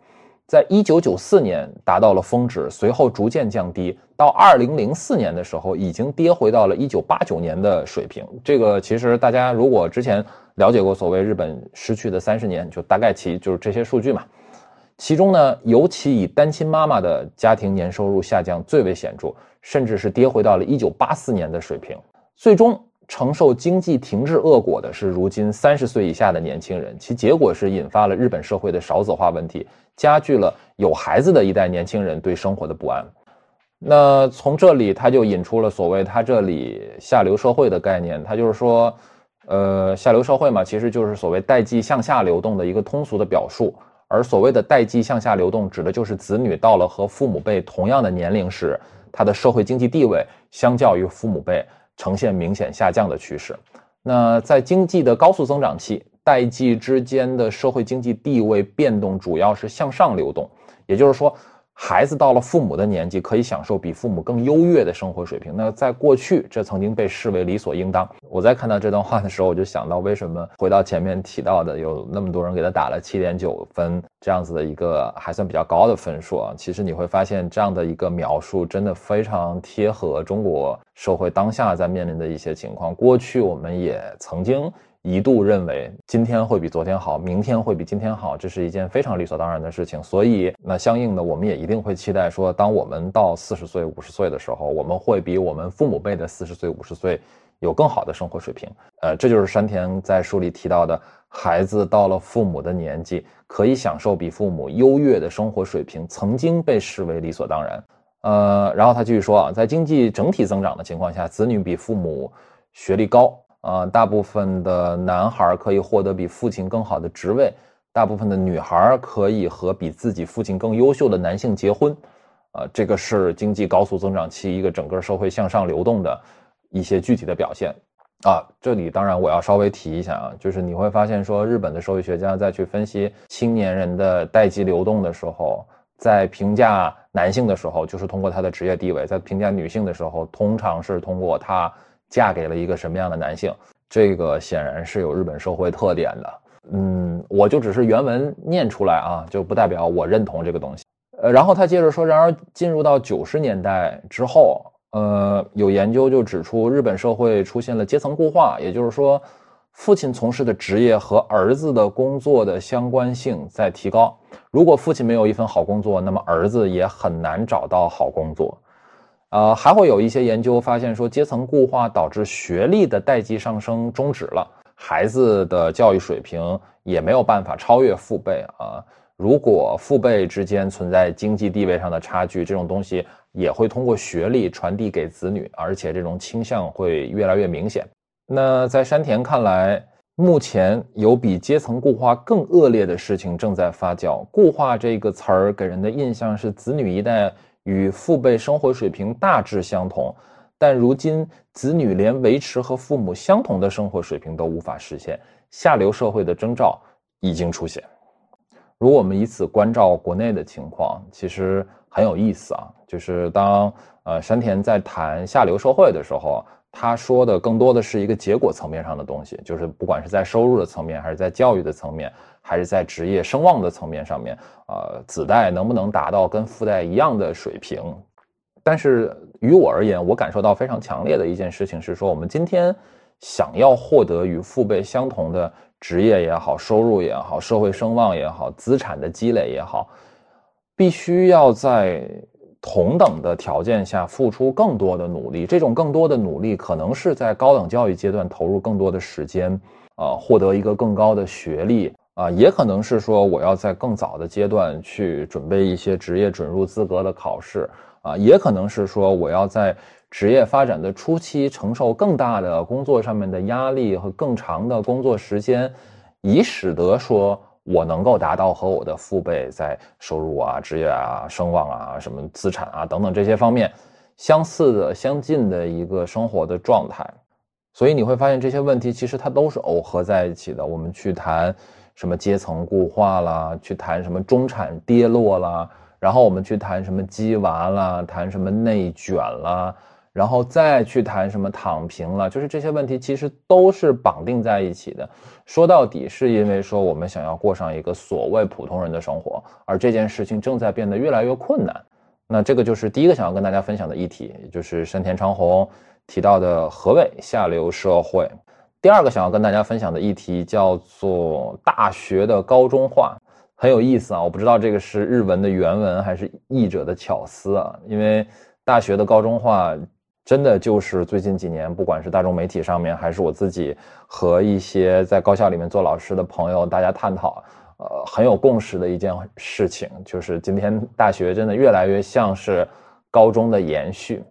在一九九四年达到了峰值，随后逐渐降低，到二零零四年的时候，已经跌回到了一九八九年的水平。这个其实大家如果之前了解过所谓日本失去的三十年，就大概其就是这些数据嘛。其中呢，尤其以单亲妈妈的家庭年收入下降最为显著，甚至是跌回到了一九八四年的水平，最终。承受经济停滞恶果的是如今三十岁以下的年轻人，其结果是引发了日本社会的少子化问题，加剧了有孩子的一代年轻人对生活的不安。那从这里他就引出了所谓他这里下流社会的概念，他就是说，呃，下流社会嘛，其实就是所谓代际向下流动的一个通俗的表述。而所谓的代际向下流动，指的就是子女到了和父母辈同样的年龄时，他的社会经济地位相较于父母辈。呈现明显下降的趋势。那在经济的高速增长期，代际之间的社会经济地位变动主要是向上流动，也就是说。孩子到了父母的年纪，可以享受比父母更优越的生活水平。那在过去，这曾经被视为理所应当。我在看到这段话的时候，我就想到，为什么回到前面提到的，有那么多人给他打了七点九分这样子的一个还算比较高的分数啊？其实你会发现，这样的一个描述真的非常贴合中国社会当下在面临的一些情况。过去我们也曾经。一度认为今天会比昨天好，明天会比今天好，这是一件非常理所当然的事情。所以，那相应的，我们也一定会期待说，当我们到四十岁、五十岁的时候，我们会比我们父母辈的四十岁、五十岁有更好的生活水平。呃，这就是山田在书里提到的，孩子到了父母的年纪，可以享受比父母优越的生活水平，曾经被视为理所当然。呃，然后他继续说啊，在经济整体增长的情况下，子女比父母学历高。啊，大部分的男孩可以获得比父亲更好的职位，大部分的女孩可以和比自己父亲更优秀的男性结婚，啊，这个是经济高速增长期一个整个社会向上流动的一些具体的表现。啊，这里当然我要稍微提一下啊，就是你会发现说，日本的社会学家在去分析青年人的代际流动的时候，在评价男性的时候，就是通过他的职业地位；在评价女性的时候，通常是通过他。嫁给了一个什么样的男性？这个显然是有日本社会特点的。嗯，我就只是原文念出来啊，就不代表我认同这个东西。呃，然后他接着说，然而进入到九十年代之后，呃，有研究就指出，日本社会出现了阶层固化，也就是说，父亲从事的职业和儿子的工作的相关性在提高。如果父亲没有一份好工作，那么儿子也很难找到好工作。呃，还会有一些研究发现说，阶层固化导致学历的代际上升终止了。孩子的教育水平也没有办法超越父辈啊。如果父辈之间存在经济地位上的差距，这种东西也会通过学历传递给子女，而且这种倾向会越来越明显。那在山田看来，目前有比阶层固化更恶劣的事情正在发酵。固化这个词儿给人的印象是子女一代与父辈生活水平大致相同，但如今子女连维持和父母相同的生活水平都无法实现，下流社会的征兆已经出现。如果我们以此关照国内的情况，其实很有意思啊。就是当呃山田在谈下流社会的时候，他说的更多的是一个结果层面上的东西，就是不管是在收入的层面，还是在教育的层面，还是在职业声望的层面上面，呃，子代能不能达到跟父代一样的水平？但是于我而言，我感受到非常强烈的一件事情是说，我们今天想要获得与父辈相同的。职业也好，收入也好，社会声望也好，资产的积累也好，必须要在同等的条件下付出更多的努力。这种更多的努力，可能是在高等教育阶段投入更多的时间，啊，获得一个更高的学历，啊，也可能是说我要在更早的阶段去准备一些职业准入资格的考试，啊，也可能是说我要在。职业发展的初期，承受更大的工作上面的压力和更长的工作时间，以使得说我能够达到和我的父辈在收入啊、职业啊、声望啊、什么资产啊等等这些方面相似的、相近的一个生活的状态。所以你会发现这些问题其实它都是耦合在一起的。我们去谈什么阶层固化啦，去谈什么中产跌落啦，然后我们去谈什么鸡娃啦，谈什么内卷啦。然后再去谈什么躺平了，就是这些问题其实都是绑定在一起的。说到底，是因为说我们想要过上一个所谓普通人的生活，而这件事情正在变得越来越困难。那这个就是第一个想要跟大家分享的议题，也就是山田昌宏提到的何谓下流社会。第二个想要跟大家分享的议题叫做大学的高中化，很有意思啊！我不知道这个是日文的原文还是译者的巧思啊，因为大学的高中化。真的就是最近几年，不管是大众媒体上面，还是我自己和一些在高校里面做老师的朋友，大家探讨，呃，很有共识的一件事情，就是今天大学真的越来越像是高中的延续。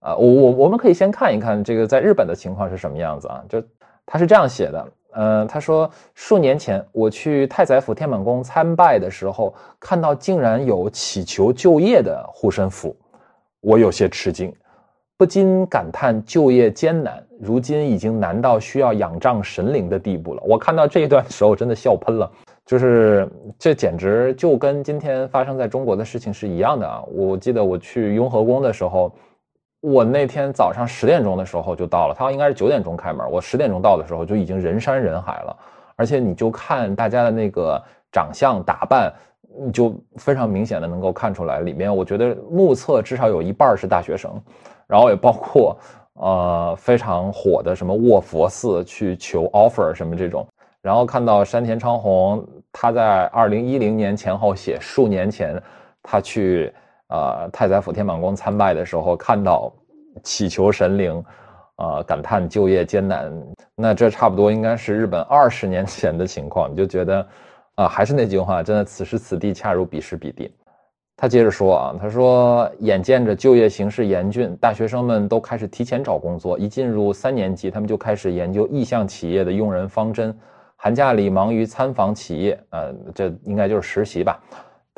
啊，我我我们可以先看一看这个在日本的情况是什么样子啊？就他是这样写的，嗯，他说数年前我去太宰府天满宫参拜的时候，看到竟然有祈求就业的护身符，我有些吃惊。不禁感叹就业艰难，如今已经难到需要仰仗神灵的地步了。我看到这一段的时候，真的笑喷了。就是这简直就跟今天发生在中国的事情是一样的啊！我记得我去雍和宫的时候，我那天早上十点钟的时候就到了，他应该是九点钟开门，我十点钟到的时候就已经人山人海了。而且你就看大家的那个长相打扮，你就非常明显的能够看出来，里面我觉得目测至少有一半是大学生。然后也包括，呃，非常火的什么卧佛寺去求 offer 什么这种，然后看到山田昌宏他在二零一零年前后写数年前他去呃太宰府天满宫参拜的时候，看到祈求神灵，呃感叹就业艰难，那这差不多应该是日本二十年前的情况，你就觉得，啊，还是那句话，真的此时此地恰如彼时彼地。他接着说啊，他说，眼见着就业形势严峻，大学生们都开始提前找工作。一进入三年级，他们就开始研究意向企业的用人方针。寒假里忙于参访企业，呃，这应该就是实习吧。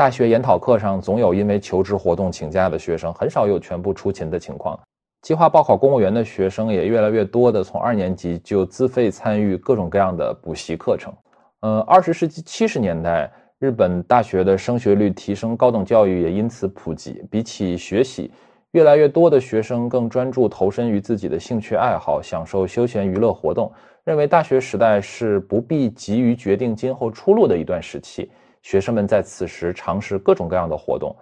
大学研讨课上总有因为求职活动请假的学生，很少有全部出勤的情况。计划报考公务员的学生也越来越多的从二年级就自费参与各种各样的补习课程。呃，二十世纪七十年代。日本大学的升学率提升，高等教育也因此普及。比起学习，越来越多的学生更专注投身于自己的兴趣爱好，享受休闲娱乐活动。认为大学时代是不必急于决定今后出路的一段时期。学生们在此时尝试各种各样的活动。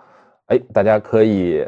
哎，大家可以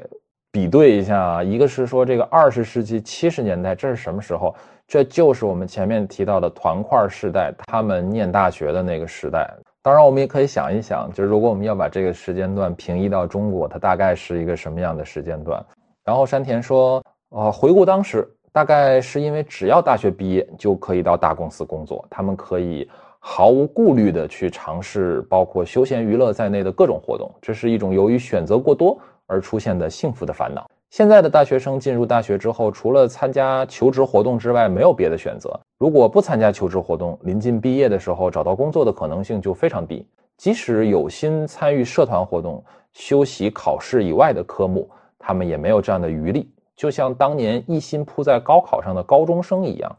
比对一下啊，一个是说这个二十世纪七十年代，这是什么时候？这就是我们前面提到的团块时代，他们念大学的那个时代。当然，我们也可以想一想，就是如果我们要把这个时间段平移到中国，它大概是一个什么样的时间段？然后山田说：“呃，回顾当时，大概是因为只要大学毕业就可以到大公司工作，他们可以毫无顾虑的去尝试包括休闲娱乐在内的各种活动。这是一种由于选择过多而出现的幸福的烦恼。现在的大学生进入大学之后，除了参加求职活动之外，没有别的选择。如果不参加求职活动，临近毕业的时候找到工作的可能性就非常低。即使有心参与社团活动、修习考试以外的科目，他们也没有这样的余力。就像当年一心扑在高考上的高中生一样，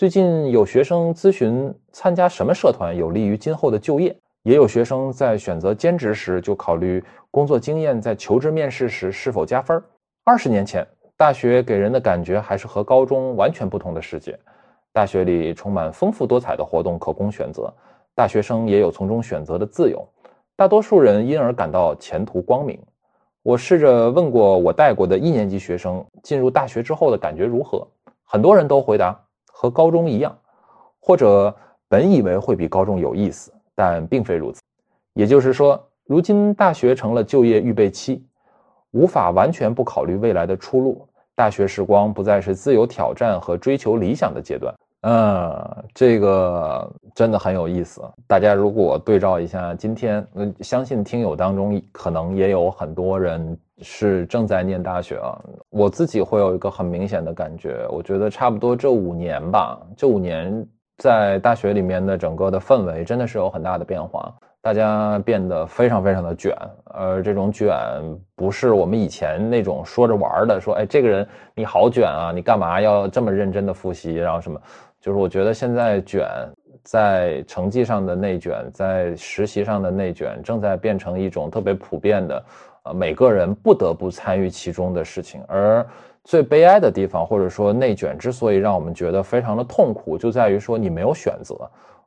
最近有学生咨询参加什么社团有利于今后的就业，也有学生在选择兼职时就考虑工作经验在求职面试时是否加分。二十年前，大学给人的感觉还是和高中完全不同的世界，大学里充满丰富多彩的活动可供选择，大学生也有从中选择的自由，大多数人因而感到前途光明。我试着问过我带过的一年级学生，进入大学之后的感觉如何？很多人都回答和高中一样，或者本以为会比高中有意思，但并非如此。也就是说，如今大学成了就业预备期，无法完全不考虑未来的出路。大学时光不再是自由挑战和追求理想的阶段。嗯，这个真的很有意思。大家如果对照一下今天，嗯，相信听友当中可能也有很多人是正在念大学啊。我自己会有一个很明显的感觉，我觉得差不多这五年吧，这五年在大学里面的整个的氛围真的是有很大的变化。大家变得非常非常的卷，而这种卷不是我们以前那种说着玩的，说哎，这个人你好卷啊，你干嘛要这么认真的复习，然后什么？就是我觉得现在卷在成绩上的内卷，在实习上的内卷，正在变成一种特别普遍的，呃，每个人不得不参与其中的事情。而最悲哀的地方，或者说内卷之所以让我们觉得非常的痛苦，就在于说你没有选择。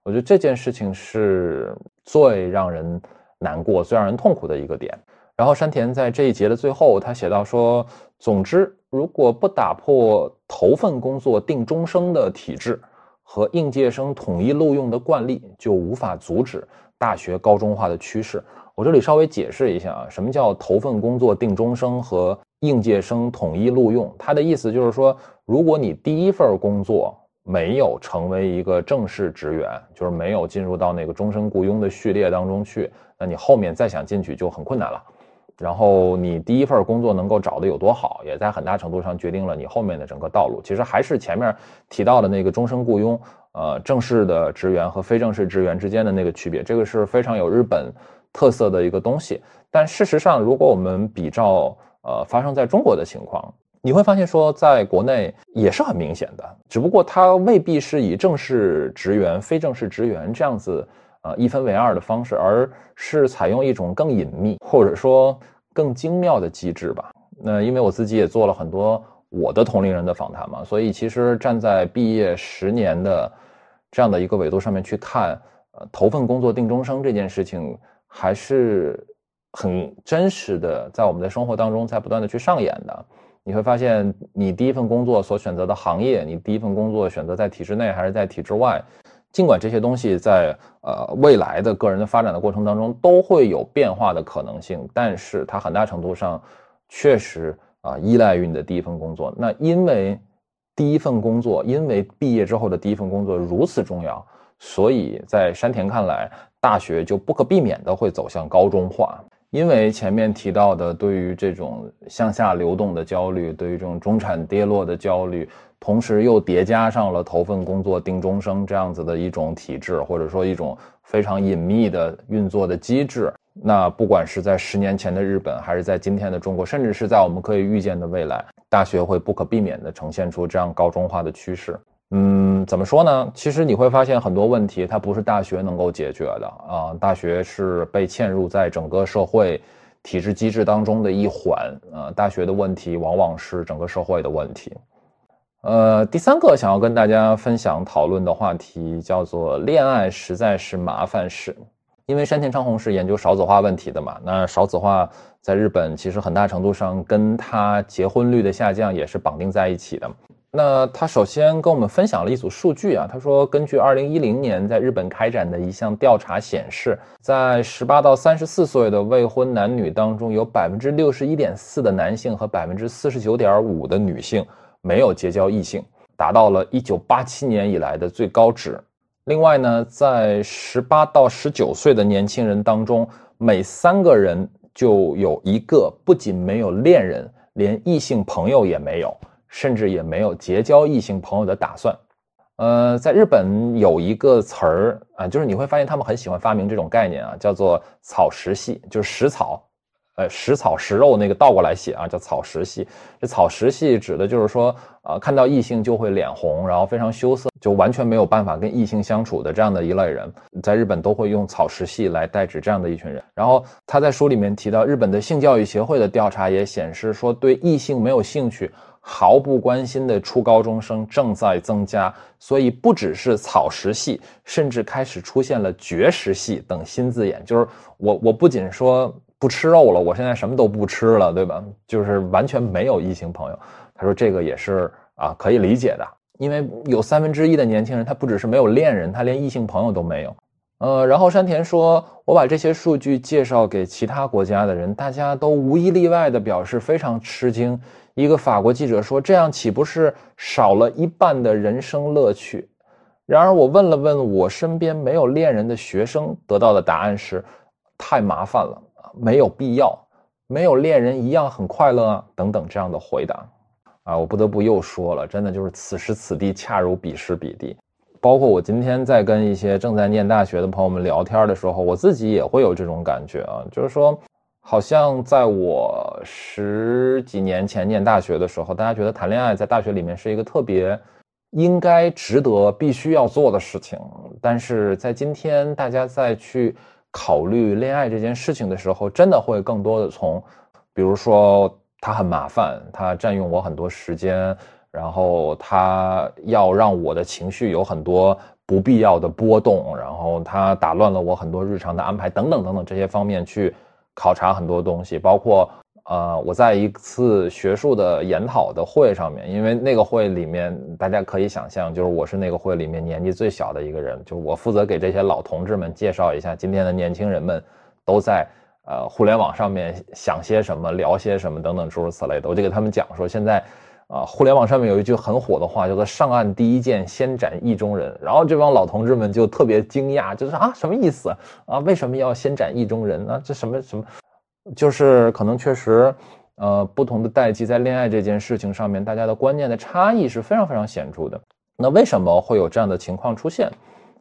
我觉得这件事情是最让人难过、最让人痛苦的一个点。然后山田在这一节的最后，他写到说：“总之，如果不打破头份工作定终生的体制和应届生统一录用的惯例，就无法阻止大学高中化的趋势。”我这里稍微解释一下啊，什么叫头份工作定终生和应届生统一录用？他的意思就是说，如果你第一份工作没有成为一个正式职员，就是没有进入到那个终身雇佣的序列当中去，那你后面再想进去就很困难了。然后你第一份工作能够找的有多好，也在很大程度上决定了你后面的整个道路。其实还是前面提到的那个终身雇佣，呃，正式的职员和非正式职员之间的那个区别，这个是非常有日本特色的一个东西。但事实上，如果我们比照呃发生在中国的情况，你会发现说，在国内也是很明显的，只不过它未必是以正式职员、非正式职员这样子。呃，一分为二的方式，而是采用一种更隐秘或者说更精妙的机制吧。那因为我自己也做了很多我的同龄人的访谈嘛，所以其实站在毕业十年的这样的一个维度上面去看，呃，头份工作定终生这件事情还是很真实的，在我们的生活当中在不断的去上演的。你会发现，你第一份工作所选择的行业，你第一份工作选择在体制内还是在体制外。尽管这些东西在呃未来的个人的发展的过程当中都会有变化的可能性，但是它很大程度上确实啊依赖于你的第一份工作。那因为第一份工作，因为毕业之后的第一份工作如此重要，所以在山田看来，大学就不可避免的会走向高中化。因为前面提到的对于这种向下流动的焦虑，对于这种中产跌落的焦虑。同时又叠加上了头份工作定终生这样子的一种体制，或者说一种非常隐秘的运作的机制。那不管是在十年前的日本，还是在今天的中国，甚至是在我们可以预见的未来，大学会不可避免地呈现出这样高中化的趋势。嗯，怎么说呢？其实你会发现很多问题，它不是大学能够解决的啊。大学是被嵌入在整个社会体制机制当中的一环啊。大学的问题往往是整个社会的问题。呃，第三个想要跟大家分享讨论的话题叫做“恋爱实在是麻烦事”。因为山田昌宏是研究少子化问题的嘛，那少子化在日本其实很大程度上跟他结婚率的下降也是绑定在一起的。那他首先跟我们分享了一组数据啊，他说根据二零一零年在日本开展的一项调查显示，在十八到三十四岁的未婚男女当中，有百分之六十一点四的男性和百分之四十九点五的女性。没有结交异性，达到了一九八七年以来的最高值。另外呢，在十八到十九岁的年轻人当中，每三个人就有一个不仅没有恋人，连异性朋友也没有，甚至也没有结交异性朋友的打算。呃，在日本有一个词儿啊，就是你会发现他们很喜欢发明这种概念啊，叫做“草食系”，就是食草，呃，食草食肉那个倒过来写啊，叫草食系。这草食系指的就是说，呃，看到异性就会脸红，然后非常羞涩，就完全没有办法跟异性相处的这样的一类人，在日本都会用草食系来代指这样的一群人。然后他在书里面提到，日本的性教育协会的调查也显示说，对异性没有兴趣。毫不关心的初高中生正在增加，所以不只是草食系，甚至开始出现了绝食系等新字眼。就是我，我不仅说不吃肉了，我现在什么都不吃了，对吧？就是完全没有异性朋友。他说这个也是啊，可以理解的，因为有三分之一的年轻人，他不只是没有恋人，他连异性朋友都没有。呃，然后山田说，我把这些数据介绍给其他国家的人，大家都无一例外的表示非常吃惊。一个法国记者说：“这样岂不是少了一半的人生乐趣？”然而，我问了问我身边没有恋人的学生，得到的答案是：“太麻烦了，没有必要。没有恋人一样很快乐啊。”等等这样的回答。啊，我不得不又说了，真的就是此时此地恰如彼时彼地。包括我今天在跟一些正在念大学的朋友们聊天的时候，我自己也会有这种感觉啊，就是说。好像在我十几年前念大学的时候，大家觉得谈恋爱在大学里面是一个特别应该、值得、必须要做的事情。但是在今天，大家再去考虑恋爱这件事情的时候，真的会更多的从，比如说他很麻烦，他占用我很多时间，然后他要让我的情绪有很多不必要的波动，然后他打乱了我很多日常的安排，等等等等这些方面去。考察很多东西，包括呃，我在一次学术的研讨的会上面，因为那个会里面大家可以想象，就是我是那个会里面年纪最小的一个人，就是我负责给这些老同志们介绍一下今天的年轻人们都在呃互联网上面想些什么，聊些什么等等诸如此类的，我就给他们讲说，现在啊，互联网上面有一句很火的话，叫做“上岸第一件，先斩意中人”，然后这帮老同志们就特别惊讶，就是啊，什么意思啊？为什么要先斩意中人呢？这什么什么？就是可能确实，呃，不同的代际在恋爱这件事情上面，大家的观念的差异是非常非常显著的。那为什么会有这样的情况出现？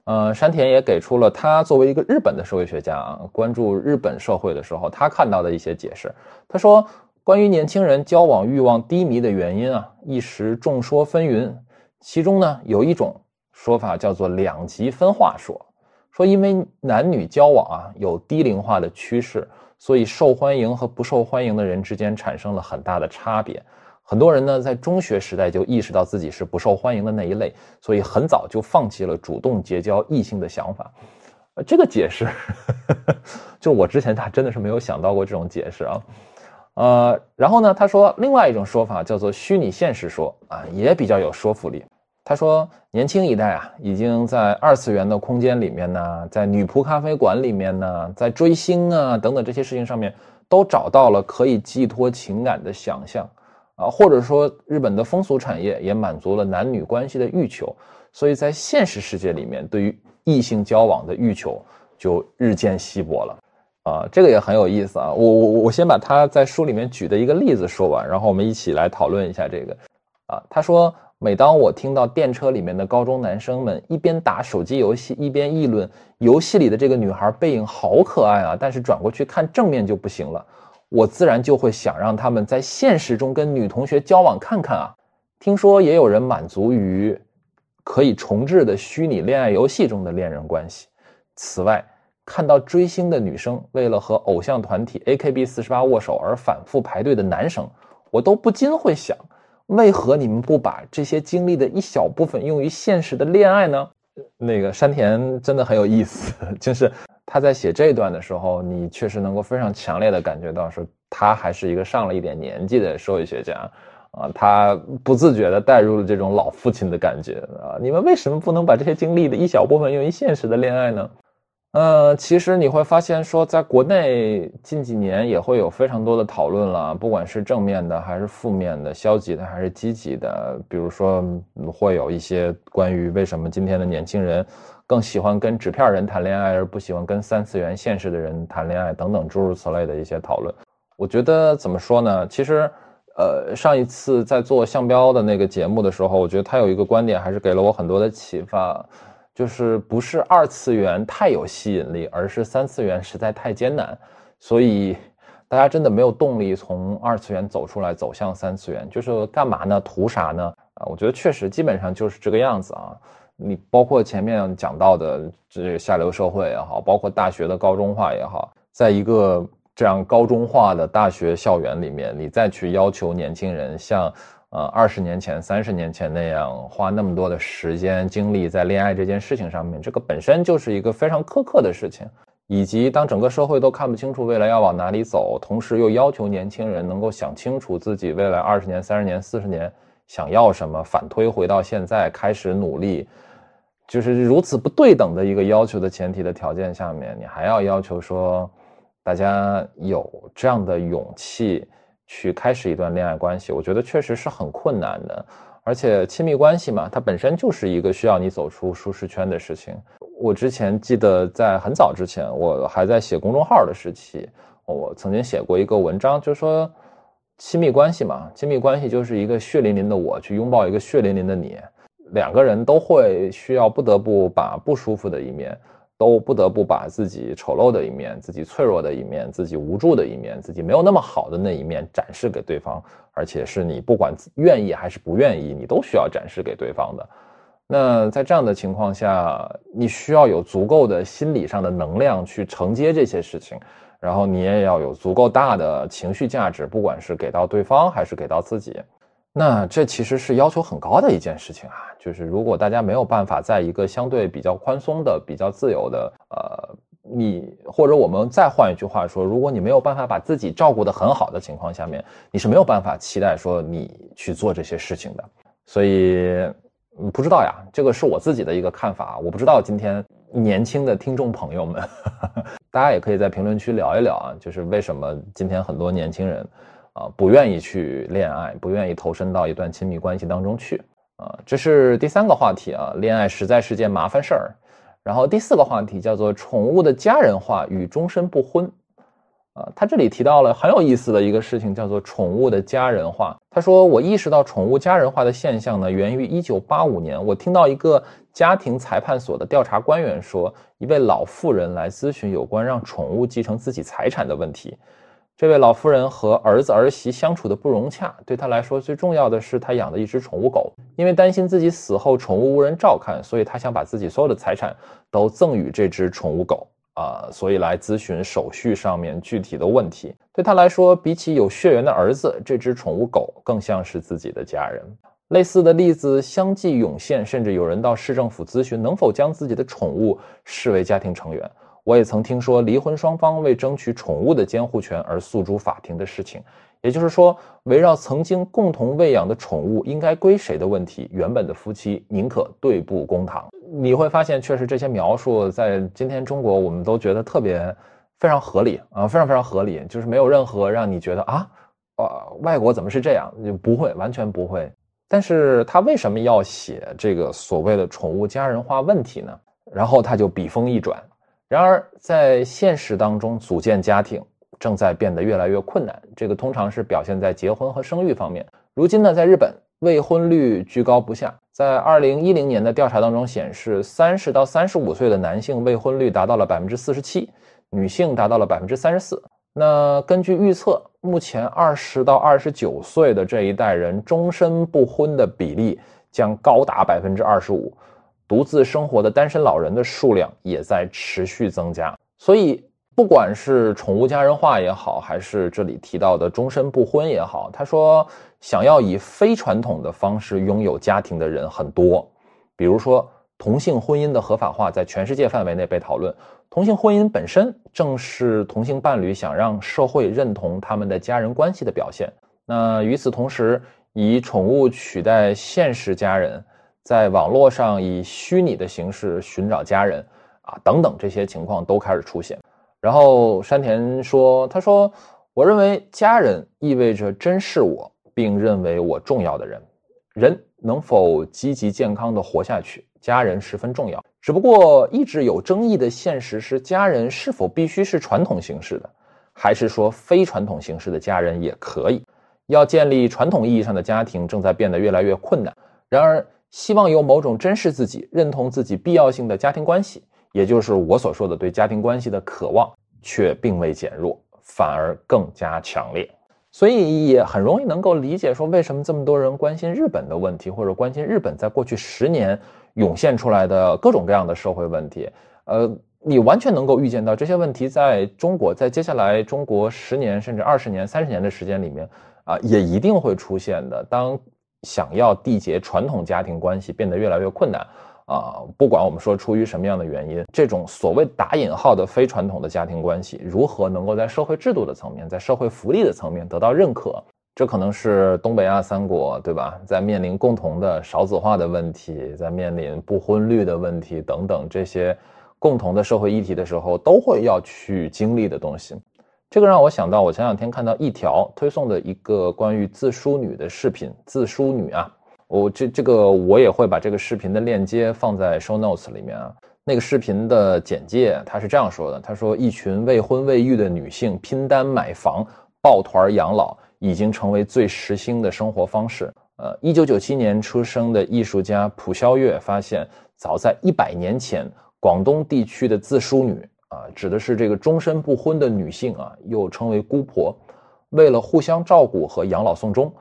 呃，山田也给出了他作为一个日本的社会学家啊，关注日本社会的时候，他看到的一些解释。他说，关于年轻人交往欲望低迷的原因啊，一时众说纷纭。其中呢，有一种说法叫做两极分化说，说因为男女交往啊有低龄化的趋势。所以，受欢迎和不受欢迎的人之间产生了很大的差别。很多人呢，在中学时代就意识到自己是不受欢迎的那一类，所以很早就放弃了主动结交异性的想法。这个解释，就我之前他真的是没有想到过这种解释啊。呃，然后呢，他说另外一种说法叫做虚拟现实说啊，也比较有说服力。他说，年轻一代啊，已经在二次元的空间里面呢，在女仆咖啡馆里面呢，在追星啊等等这些事情上面，都找到了可以寄托情感的想象啊，或者说日本的风俗产业也满足了男女关系的欲求，所以在现实世界里面，对于异性交往的欲求就日渐稀薄了啊，这个也很有意思啊。我我我先把他在书里面举的一个例子说完，然后我们一起来讨论一下这个啊。他说。每当我听到电车里面的高中男生们一边打手机游戏一边议论游戏里的这个女孩背影好可爱啊，但是转过去看正面就不行了，我自然就会想让他们在现实中跟女同学交往看看啊。听说也有人满足于可以重置的虚拟恋爱游戏中的恋人关系。此外，看到追星的女生为了和偶像团体 AKB 四十八握手而反复排队的男生，我都不禁会想。为何你们不把这些经历的一小部分用于现实的恋爱呢？那个山田真的很有意思，就是他在写这段的时候，你确实能够非常强烈的感觉到，说他还是一个上了一点年纪的社会学家啊，他不自觉的带入了这种老父亲的感觉啊。你们为什么不能把这些经历的一小部分用于现实的恋爱呢？呃，其实你会发现，说在国内近几年也会有非常多的讨论了，不管是正面的还是负面的、消极的还是积极的，比如说会有一些关于为什么今天的年轻人更喜欢跟纸片人谈恋爱，而不喜欢跟三次元现实的人谈恋爱等等诸如此类的一些讨论。我觉得怎么说呢？其实，呃，上一次在做向标的那个节目的时候，我觉得他有一个观点还是给了我很多的启发。就是不是二次元太有吸引力，而是三次元实在太艰难，所以大家真的没有动力从二次元走出来，走向三次元，就是干嘛呢？图啥呢？啊，我觉得确实基本上就是这个样子啊。你包括前面讲到的这下流社会也好，包括大学的高中化也好，在一个这样高中化的大学校园里面，你再去要求年轻人像。呃，二十年前、三十年前那样花那么多的时间精力在恋爱这件事情上面，这个本身就是一个非常苛刻的事情。以及当整个社会都看不清楚未来要往哪里走，同时又要求年轻人能够想清楚自己未来二十年、三十年、四十年想要什么，反推回到现在开始努力，就是如此不对等的一个要求的前提的条件下面，你还要要求说大家有这样的勇气。去开始一段恋爱关系，我觉得确实是很困难的，而且亲密关系嘛，它本身就是一个需要你走出舒适圈的事情。我之前记得在很早之前，我还在写公众号的时期，我曾经写过一个文章，就说亲密关系嘛，亲密关系就是一个血淋淋的我去拥抱一个血淋淋的你，两个人都会需要不得不把不舒服的一面。都不得不把自己丑陋的一面、自己脆弱的一面、自己无助的一面、自己没有那么好的那一面展示给对方，而且是你不管愿意还是不愿意，你都需要展示给对方的。那在这样的情况下，你需要有足够的心理上的能量去承接这些事情，然后你也要有足够大的情绪价值，不管是给到对方还是给到自己。那这其实是要求很高的一件事情啊，就是如果大家没有办法在一个相对比较宽松的、比较自由的，呃，你或者我们再换一句话说，如果你没有办法把自己照顾得很好的情况下面，你是没有办法期待说你去做这些事情的。所以不知道呀，这个是我自己的一个看法，我不知道今天年轻的听众朋友们，大家也可以在评论区聊一聊啊，就是为什么今天很多年轻人。啊，不愿意去恋爱，不愿意投身到一段亲密关系当中去啊，这是第三个话题啊，恋爱实在是件麻烦事儿。然后第四个话题叫做宠物的家人化与终身不婚啊，他这里提到了很有意思的一个事情，叫做宠物的家人化。他说，我意识到宠物家人化的现象呢，源于一九八五年，我听到一个家庭裁判所的调查官员说，一位老妇人来咨询有关让宠物继承自己财产的问题。这位老妇人和儿子儿媳相处的不融洽，对她来说最重要的是她养的一只宠物狗。因为担心自己死后宠物无人照看，所以她想把自己所有的财产都赠与这只宠物狗啊，所以来咨询手续上面具体的问题。对她来说，比起有血缘的儿子，这只宠物狗更像是自己的家人。类似的例子相继涌现，甚至有人到市政府咨询能否将自己的宠物视为家庭成员。我也曾听说离婚双方为争取宠物的监护权而诉诸法庭的事情，也就是说，围绕曾经共同喂养的宠物应该归谁的问题，原本的夫妻宁可对簿公堂。你会发现，确实这些描述在今天中国，我们都觉得特别非常合理啊，非常非常合理，就是没有任何让你觉得啊，呃，外国怎么是这样，就不会，完全不会。但是他为什么要写这个所谓的宠物家人化问题呢？然后他就笔锋一转。然而，在现实当中，组建家庭正在变得越来越困难。这个通常是表现在结婚和生育方面。如今呢，在日本，未婚率居高不下。在二零一零年的调查当中显示，三十到三十五岁的男性未婚率达到了百分之四十七，女性达到了百分之三十四。那根据预测，目前二十到二十九岁的这一代人终身不婚的比例将高达百分之二十五。独自生活的单身老人的数量也在持续增加，所以不管是宠物家人化也好，还是这里提到的终身不婚也好，他说想要以非传统的方式拥有家庭的人很多，比如说同性婚姻的合法化在全世界范围内被讨论，同性婚姻本身正是同性伴侣想让社会认同他们的家人关系的表现。那与此同时，以宠物取代现实家人。在网络上以虚拟的形式寻找家人，啊等等这些情况都开始出现。然后山田说：“他说，我认为家人意味着珍视我并认为我重要的人。人能否积极健康的活下去，家人十分重要。只不过一直有争议的现实是，家人是否必须是传统形式的，还是说非传统形式的家人也可以？要建立传统意义上的家庭正在变得越来越困难。然而，希望有某种珍视自己、认同自己必要性的家庭关系。”也就是我所说的对家庭关系的渴望，却并未减弱，反而更加强烈，所以也很容易能够理解说为什么这么多人关心日本的问题，或者关心日本在过去十年涌现出来的各种各样的社会问题。呃，你完全能够预见到这些问题在中国，在接下来中国十年甚至二十年、三十年的时间里面啊，也一定会出现的。当想要缔结传统家庭关系变得越来越困难。啊，不管我们说出于什么样的原因，这种所谓打引号的非传统的家庭关系，如何能够在社会制度的层面，在社会福利的层面得到认可？这可能是东北亚三国，对吧？在面临共同的少子化的问题，在面临不婚率的问题等等这些共同的社会议题的时候，都会要去经历的东西。这个让我想到，我前两天看到一条推送的一个关于自梳女的视频，自梳女啊。我这这个我也会把这个视频的链接放在 show notes 里面啊。那个视频的简介他是这样说的：他说，一群未婚未育的女性拼单买房、抱团养老，已经成为最时兴的生活方式。呃，一九九七年出生的艺术家蒲肖月发现，早在一百年前，广东地区的自梳女啊，指的是这个终身不婚的女性啊，又称为姑婆，为了互相照顾和养老送终。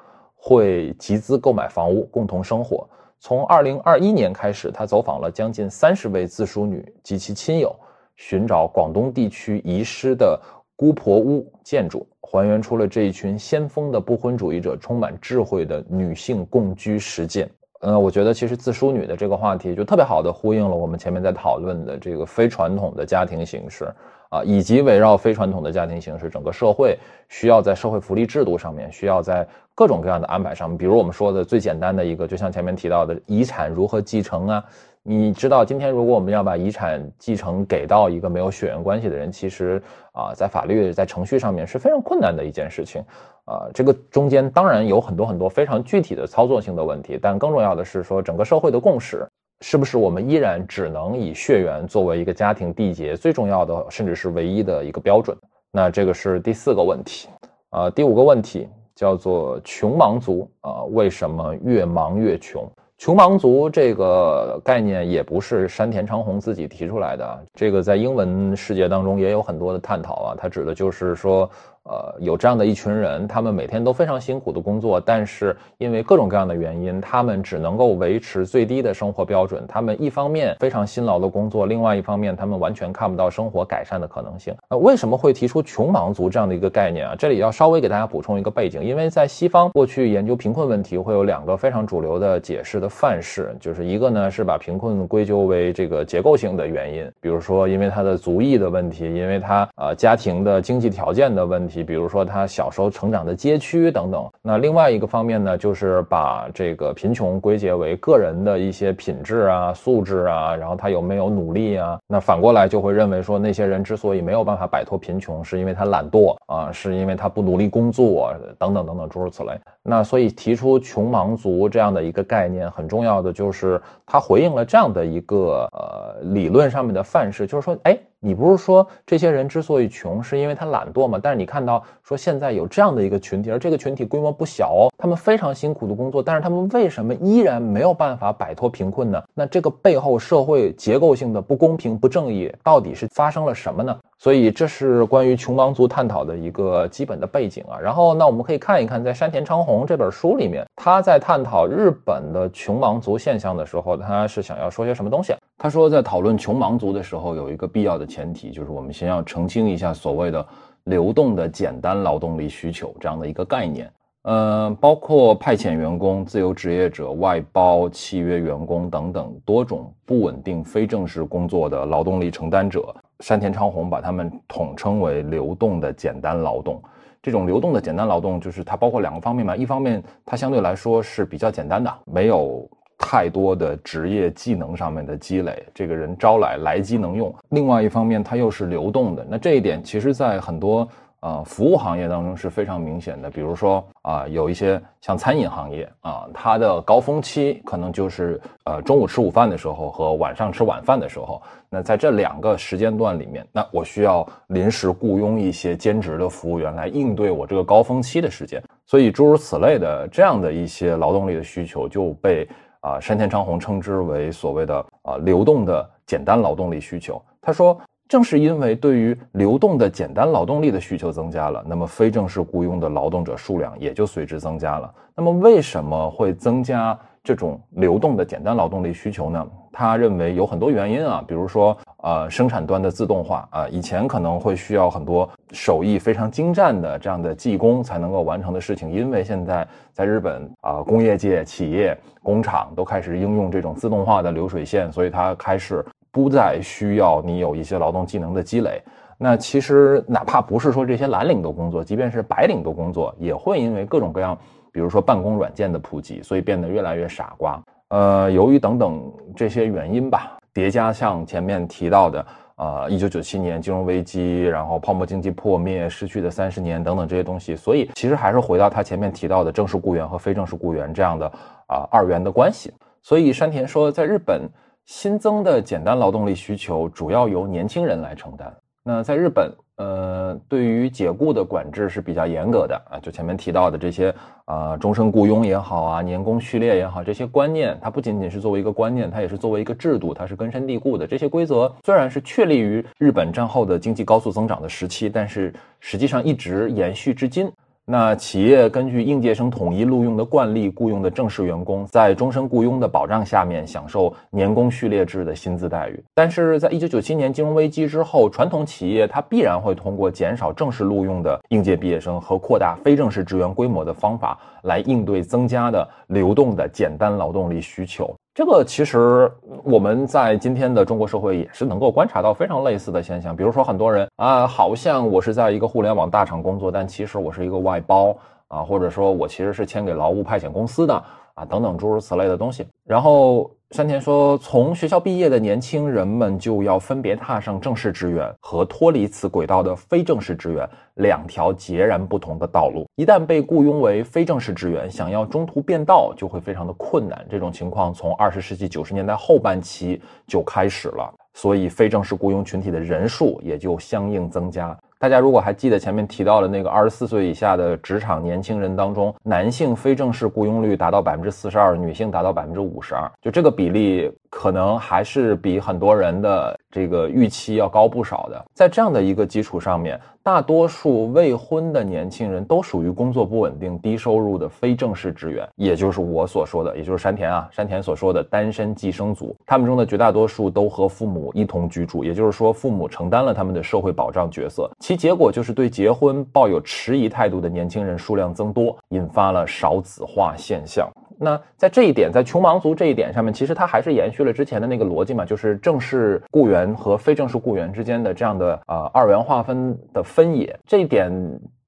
会集资购买房屋，共同生活。从二零二一年开始，他走访了将近三十位自梳女及其亲友，寻找广东地区遗失的姑婆屋建筑，还原出了这一群先锋的不婚主义者充满智慧的女性共居实践。嗯，我觉得其实自梳女的这个话题就特别好的呼应了我们前面在讨论的这个非传统的家庭形式。啊，以及围绕非传统的家庭形式，整个社会需要在社会福利制度上面，需要在各种各样的安排上面，比如我们说的最简单的一个，就像前面提到的遗产如何继承啊？你知道，今天如果我们要把遗产继承给到一个没有血缘关系的人，其实啊，在法律在程序上面是非常困难的一件事情。啊，这个中间当然有很多很多非常具体的操作性的问题，但更重要的是说整个社会的共识。是不是我们依然只能以血缘作为一个家庭缔结最重要的，甚至是唯一的一个标准？那这个是第四个问题。啊，第五个问题叫做“穷忙族”啊，为什么越忙越穷？穷忙族这个概念也不是山田昌宏自己提出来的，这个在英文世界当中也有很多的探讨啊，它指的就是说。呃，有这样的一群人，他们每天都非常辛苦的工作，但是因为各种各样的原因，他们只能够维持最低的生活标准。他们一方面非常辛劳的工作，另外一方面他们完全看不到生活改善的可能性。呃，为什么会提出穷忙族这样的一个概念啊？这里要稍微给大家补充一个背景，因为在西方过去研究贫困问题会有两个非常主流的解释的范式，就是一个呢是把贫困归咎为这个结构性的原因，比如说因为他的族裔的问题，因为他呃家庭的经济条件的问题。比如说他小时候成长的街区等等，那另外一个方面呢，就是把这个贫穷归结为个人的一些品质啊、素质啊，然后他有没有努力啊？那反过来就会认为说，那些人之所以没有办法摆脱贫穷，是因为他懒惰啊，是因为他不努力工作等等等等诸如此类。那所以提出穷忙族这样的一个概念，很重要的就是他回应了这样的一个呃理论上面的范式，就是说，哎。你不是说这些人之所以穷，是因为他懒惰吗？但是你看到说现在有这样的一个群体，而这个群体规模不小哦，他们非常辛苦的工作，但是他们为什么依然没有办法摆脱贫困呢？那这个背后社会结构性的不公平、不正义到底是发生了什么呢？所以这是关于穷忙族探讨的一个基本的背景啊。然后那我们可以看一看，在山田昌宏这本书里面，他在探讨日本的穷忙族现象的时候，他是想要说些什么东西？他说，在讨论穷忙族的时候，有一个必要的前提，就是我们先要澄清一下所谓的流动的简单劳动力需求这样的一个概念。呃，包括派遣员工、自由职业者、外包契约员工等等多种不稳定非正式工作的劳动力承担者。山田昌宏把他们统称为流动的简单劳动。这种流动的简单劳动，就是它包括两个方面嘛。一方面，它相对来说是比较简单的，没有太多的职业技能上面的积累，这个人招来来机能用。另外一方面，它又是流动的。那这一点，其实在很多。呃，服务行业当中是非常明显的，比如说啊，有一些像餐饮行业啊，它的高峰期可能就是呃中午吃午饭的时候和晚上吃晚饭的时候。那在这两个时间段里面，那我需要临时雇佣一些兼职的服务员来应对我这个高峰期的时间。所以诸如此类的这样的一些劳动力的需求就被啊山田昌宏称之为所谓的啊流动的简单劳动力需求。他说。正是因为对于流动的简单劳动力的需求增加了，那么非正式雇佣的劳动者数量也就随之增加了。那么为什么会增加这种流动的简单劳动力需求呢？他认为有很多原因啊，比如说呃生产端的自动化啊，以前可能会需要很多手艺非常精湛的这样的技工才能够完成的事情，因为现在在日本啊工业界企业工厂都开始应用这种自动化的流水线，所以它开始。不再需要你有一些劳动技能的积累，那其实哪怕不是说这些蓝领的工作，即便是白领的工作，也会因为各种各样，比如说办公软件的普及，所以变得越来越傻瓜。呃，由于等等这些原因吧，叠加像前面提到的，呃，一九九七年金融危机，然后泡沫经济破灭，失去的三十年等等这些东西，所以其实还是回到他前面提到的正式雇员和非正式雇员这样的啊二元的关系。所以山田说，在日本。新增的简单劳动力需求主要由年轻人来承担。那在日本，呃，对于解雇的管制是比较严格的啊。就前面提到的这些啊，终身雇佣也好啊，年功序列也好，这些观念，它不仅仅是作为一个观念，它也是作为一个制度，它是根深蒂固的。这些规则虽然是确立于日本战后的经济高速增长的时期，但是实际上一直延续至今。那企业根据应届生统一录用的惯例雇佣的正式员工，在终身雇佣的保障下面享受年功序列制的薪资待遇。但是在一九九七年金融危机之后，传统企业它必然会通过减少正式录用的应届毕业生和扩大非正式职员规模的方法来应对增加的流动的简单劳动力需求。这个其实我们在今天的中国社会也是能够观察到非常类似的现象，比如说很多人啊，好像我是在一个互联网大厂工作，但其实我是一个外包啊，或者说我其实是签给劳务派遣公司的啊，等等诸如此类的东西，然后。山田说：“从学校毕业的年轻人们就要分别踏上正式职员和脱离此轨道的非正式职员两条截然不同的道路。一旦被雇佣为非正式职员，想要中途变道就会非常的困难。这种情况从二十世纪九十年代后半期就开始了，所以非正式雇佣群体的人数也就相应增加。”大家如果还记得前面提到的那个二十四岁以下的职场年轻人当中，男性非正式雇佣率达到百分之四十二，女性达到百分之五十二，就这个比例可能还是比很多人的这个预期要高不少的。在这样的一个基础上面。大多数未婚的年轻人都属于工作不稳定、低收入的非正式职员，也就是我所说的，也就是山田啊，山田所说的单身寄生族。他们中的绝大多数都和父母一同居住，也就是说，父母承担了他们的社会保障角色。其结果就是对结婚抱有迟疑态度的年轻人数量增多，引发了少子化现象。那在这一点，在穷忙族这一点上面，其实它还是延续了之前的那个逻辑嘛，就是正式雇员和非正式雇员之间的这样的呃二元划分的分野，这一点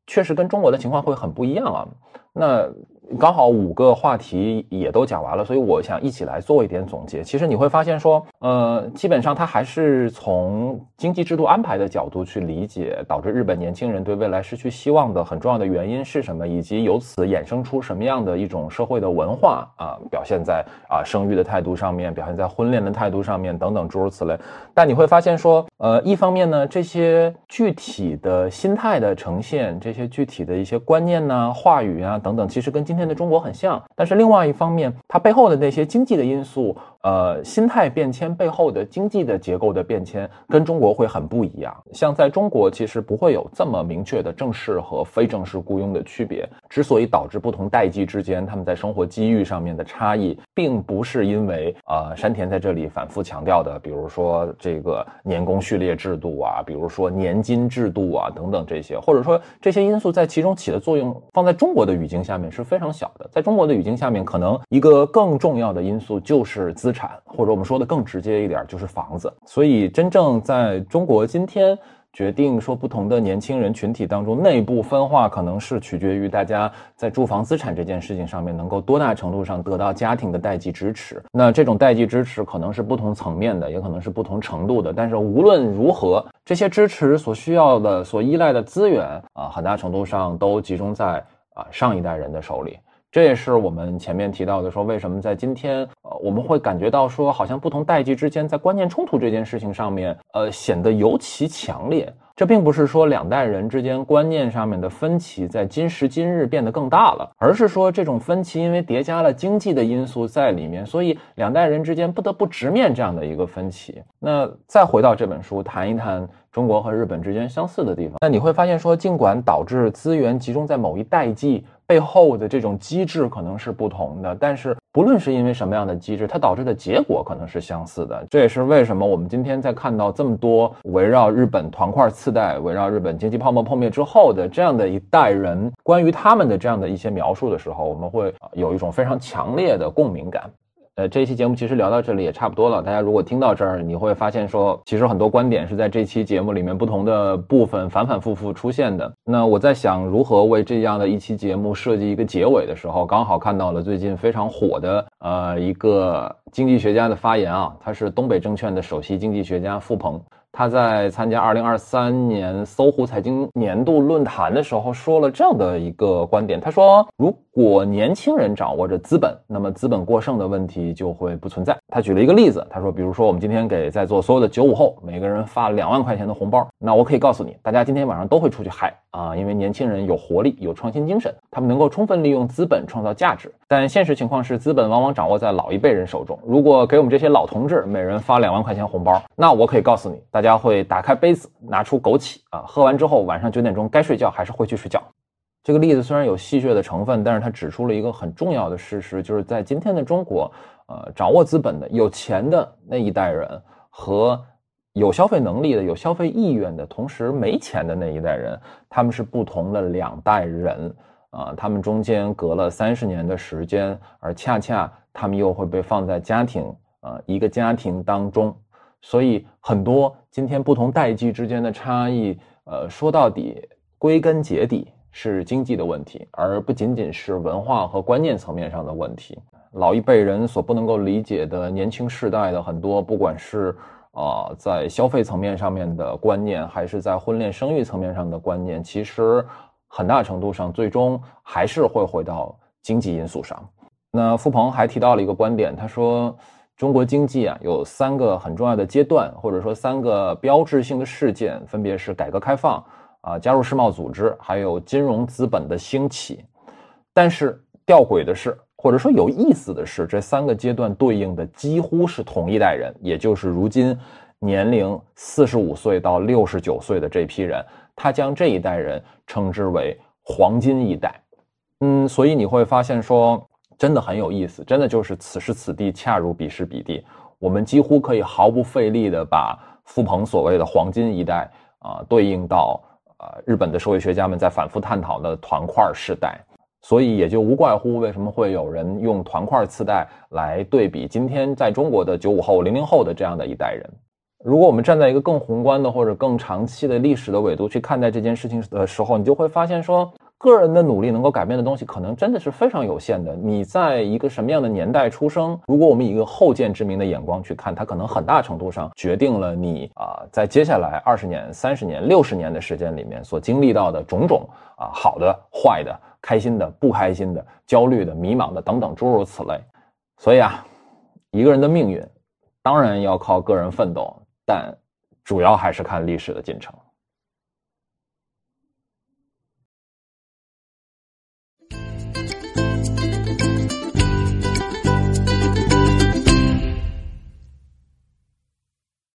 确实跟中国的情况会很不一样啊。那。刚好五个话题也都讲完了，所以我想一起来做一点总结。其实你会发现说，呃，基本上它还是从经济制度安排的角度去理解导致日本年轻人对未来失去希望的很重要的原因是什么，以及由此衍生出什么样的一种社会的文化啊，表现在啊生育的态度上面，表现在婚恋的态度上面等等诸如此类。但你会发现说，呃，一方面呢，这些具体的心态的呈现，这些具体的一些观念呢、话语啊等等，其实跟今天。的中国很像，但是另外一方面，它背后的那些经济的因素。呃，心态变迁背后的经济的结构的变迁跟中国会很不一样。像在中国，其实不会有这么明确的正式和非正式雇佣的区别。之所以导致不同代际之间他们在生活机遇上面的差异，并不是因为呃山田在这里反复强调的，比如说这个年功序列制度啊，比如说年金制度啊等等这些，或者说这些因素在其中起的作用，放在中国的语境下面是非常小的。在中国的语境下面，可能一个更重要的因素就是资。产，或者我们说的更直接一点，就是房子。所以，真正在中国今天决定说不同的年轻人群体当中内部分化，可能是取决于大家在住房资产这件事情上面能够多大程度上得到家庭的代际支持。那这种代际支持可能是不同层面的，也可能是不同程度的。但是无论如何，这些支持所需要的、所依赖的资源啊，很大程度上都集中在啊上一代人的手里。这也是我们前面提到的，说为什么在今天，呃，我们会感觉到说，好像不同代际之间在观念冲突这件事情上面，呃，显得尤其强烈。这并不是说两代人之间观念上面的分歧在今时今日变得更大了，而是说这种分歧因为叠加了经济的因素在里面，所以两代人之间不得不直面这样的一个分歧。那再回到这本书，谈一谈中国和日本之间相似的地方，那你会发现说，尽管导致资源集中在某一代际。背后的这种机制可能是不同的，但是不论是因为什么样的机制，它导致的结果可能是相似的。这也是为什么我们今天在看到这么多围绕日本团块次贷、围绕日本经济泡沫破灭之后的这样的一代人关于他们的这样的一些描述的时候，我们会有一种非常强烈的共鸣感。呃，这一期节目其实聊到这里也差不多了。大家如果听到这儿，你会发现说，其实很多观点是在这期节目里面不同的部分反反复复出现的。那我在想如何为这样的一期节目设计一个结尾的时候，刚好看到了最近非常火的呃一个经济学家的发言啊，他是东北证券的首席经济学家付鹏。他在参加二零二三年搜狐财经年度论坛的时候，说了这样的一个观点。他说，如如果年轻人掌握着资本，那么资本过剩的问题就会不存在。他举了一个例子，他说，比如说我们今天给在座所有的九五后每个人发两万块钱的红包，那我可以告诉你，大家今天晚上都会出去嗨啊，因为年轻人有活力，有创新精神，他们能够充分利用资本创造价值。但现实情况是，资本往往掌握在老一辈人手中。如果给我们这些老同志每人发两万块钱红包，那我可以告诉你，大家会打开杯子，拿出枸杞啊，喝完之后晚上九点钟该睡觉还是会去睡觉。这个例子虽然有戏谑的成分，但是他指出了一个很重要的事实，就是在今天的中国，呃，掌握资本的有钱的那一代人和有消费能力的、有消费意愿的，同时没钱的那一代人，他们是不同的两代人。啊，他们中间隔了三十年的时间，而恰恰他们又会被放在家庭啊一个家庭当中，所以很多今天不同代际之间的差异，呃，说到底归根结底是经济的问题，而不仅仅是文化和观念层面上的问题。老一辈人所不能够理解的年轻世代的很多，不管是啊在消费层面上面的观念，还是在婚恋生育层面上的观念，其实。很大程度上，最终还是会回到经济因素上。那付鹏还提到了一个观点，他说，中国经济啊有三个很重要的阶段，或者说三个标志性的事件，分别是改革开放啊，加入世贸组织，还有金融资本的兴起。但是吊诡的是，或者说有意思的是，这三个阶段对应的几乎是同一代人，也就是如今年龄四十五岁到六十九岁的这批人。他将这一代人称之为“黄金一代”，嗯，所以你会发现说，真的很有意思，真的就是此时此地恰如彼时彼地，我们几乎可以毫不费力的把傅鹏所谓的“黄金一代”啊对应到呃日本的社会学家们在反复探讨的团块世代，所以也就无怪乎为什么会有人用团块次代来对比今天在中国的九五后、零零后的这样的一代人。如果我们站在一个更宏观的或者更长期的历史的维度去看待这件事情的时候，你就会发现说，个人的努力能够改变的东西可能真的是非常有限的。你在一个什么样的年代出生？如果我们以一个后见之明的眼光去看，它可能很大程度上决定了你啊，在接下来二十年、三十年、六十年的时间里面所经历到的种种啊，好的、坏的、开心的、不开心的、焦虑的、迷茫的等等诸如此类。所以啊，一个人的命运当然要靠个人奋斗。但主要还是看历史的进程。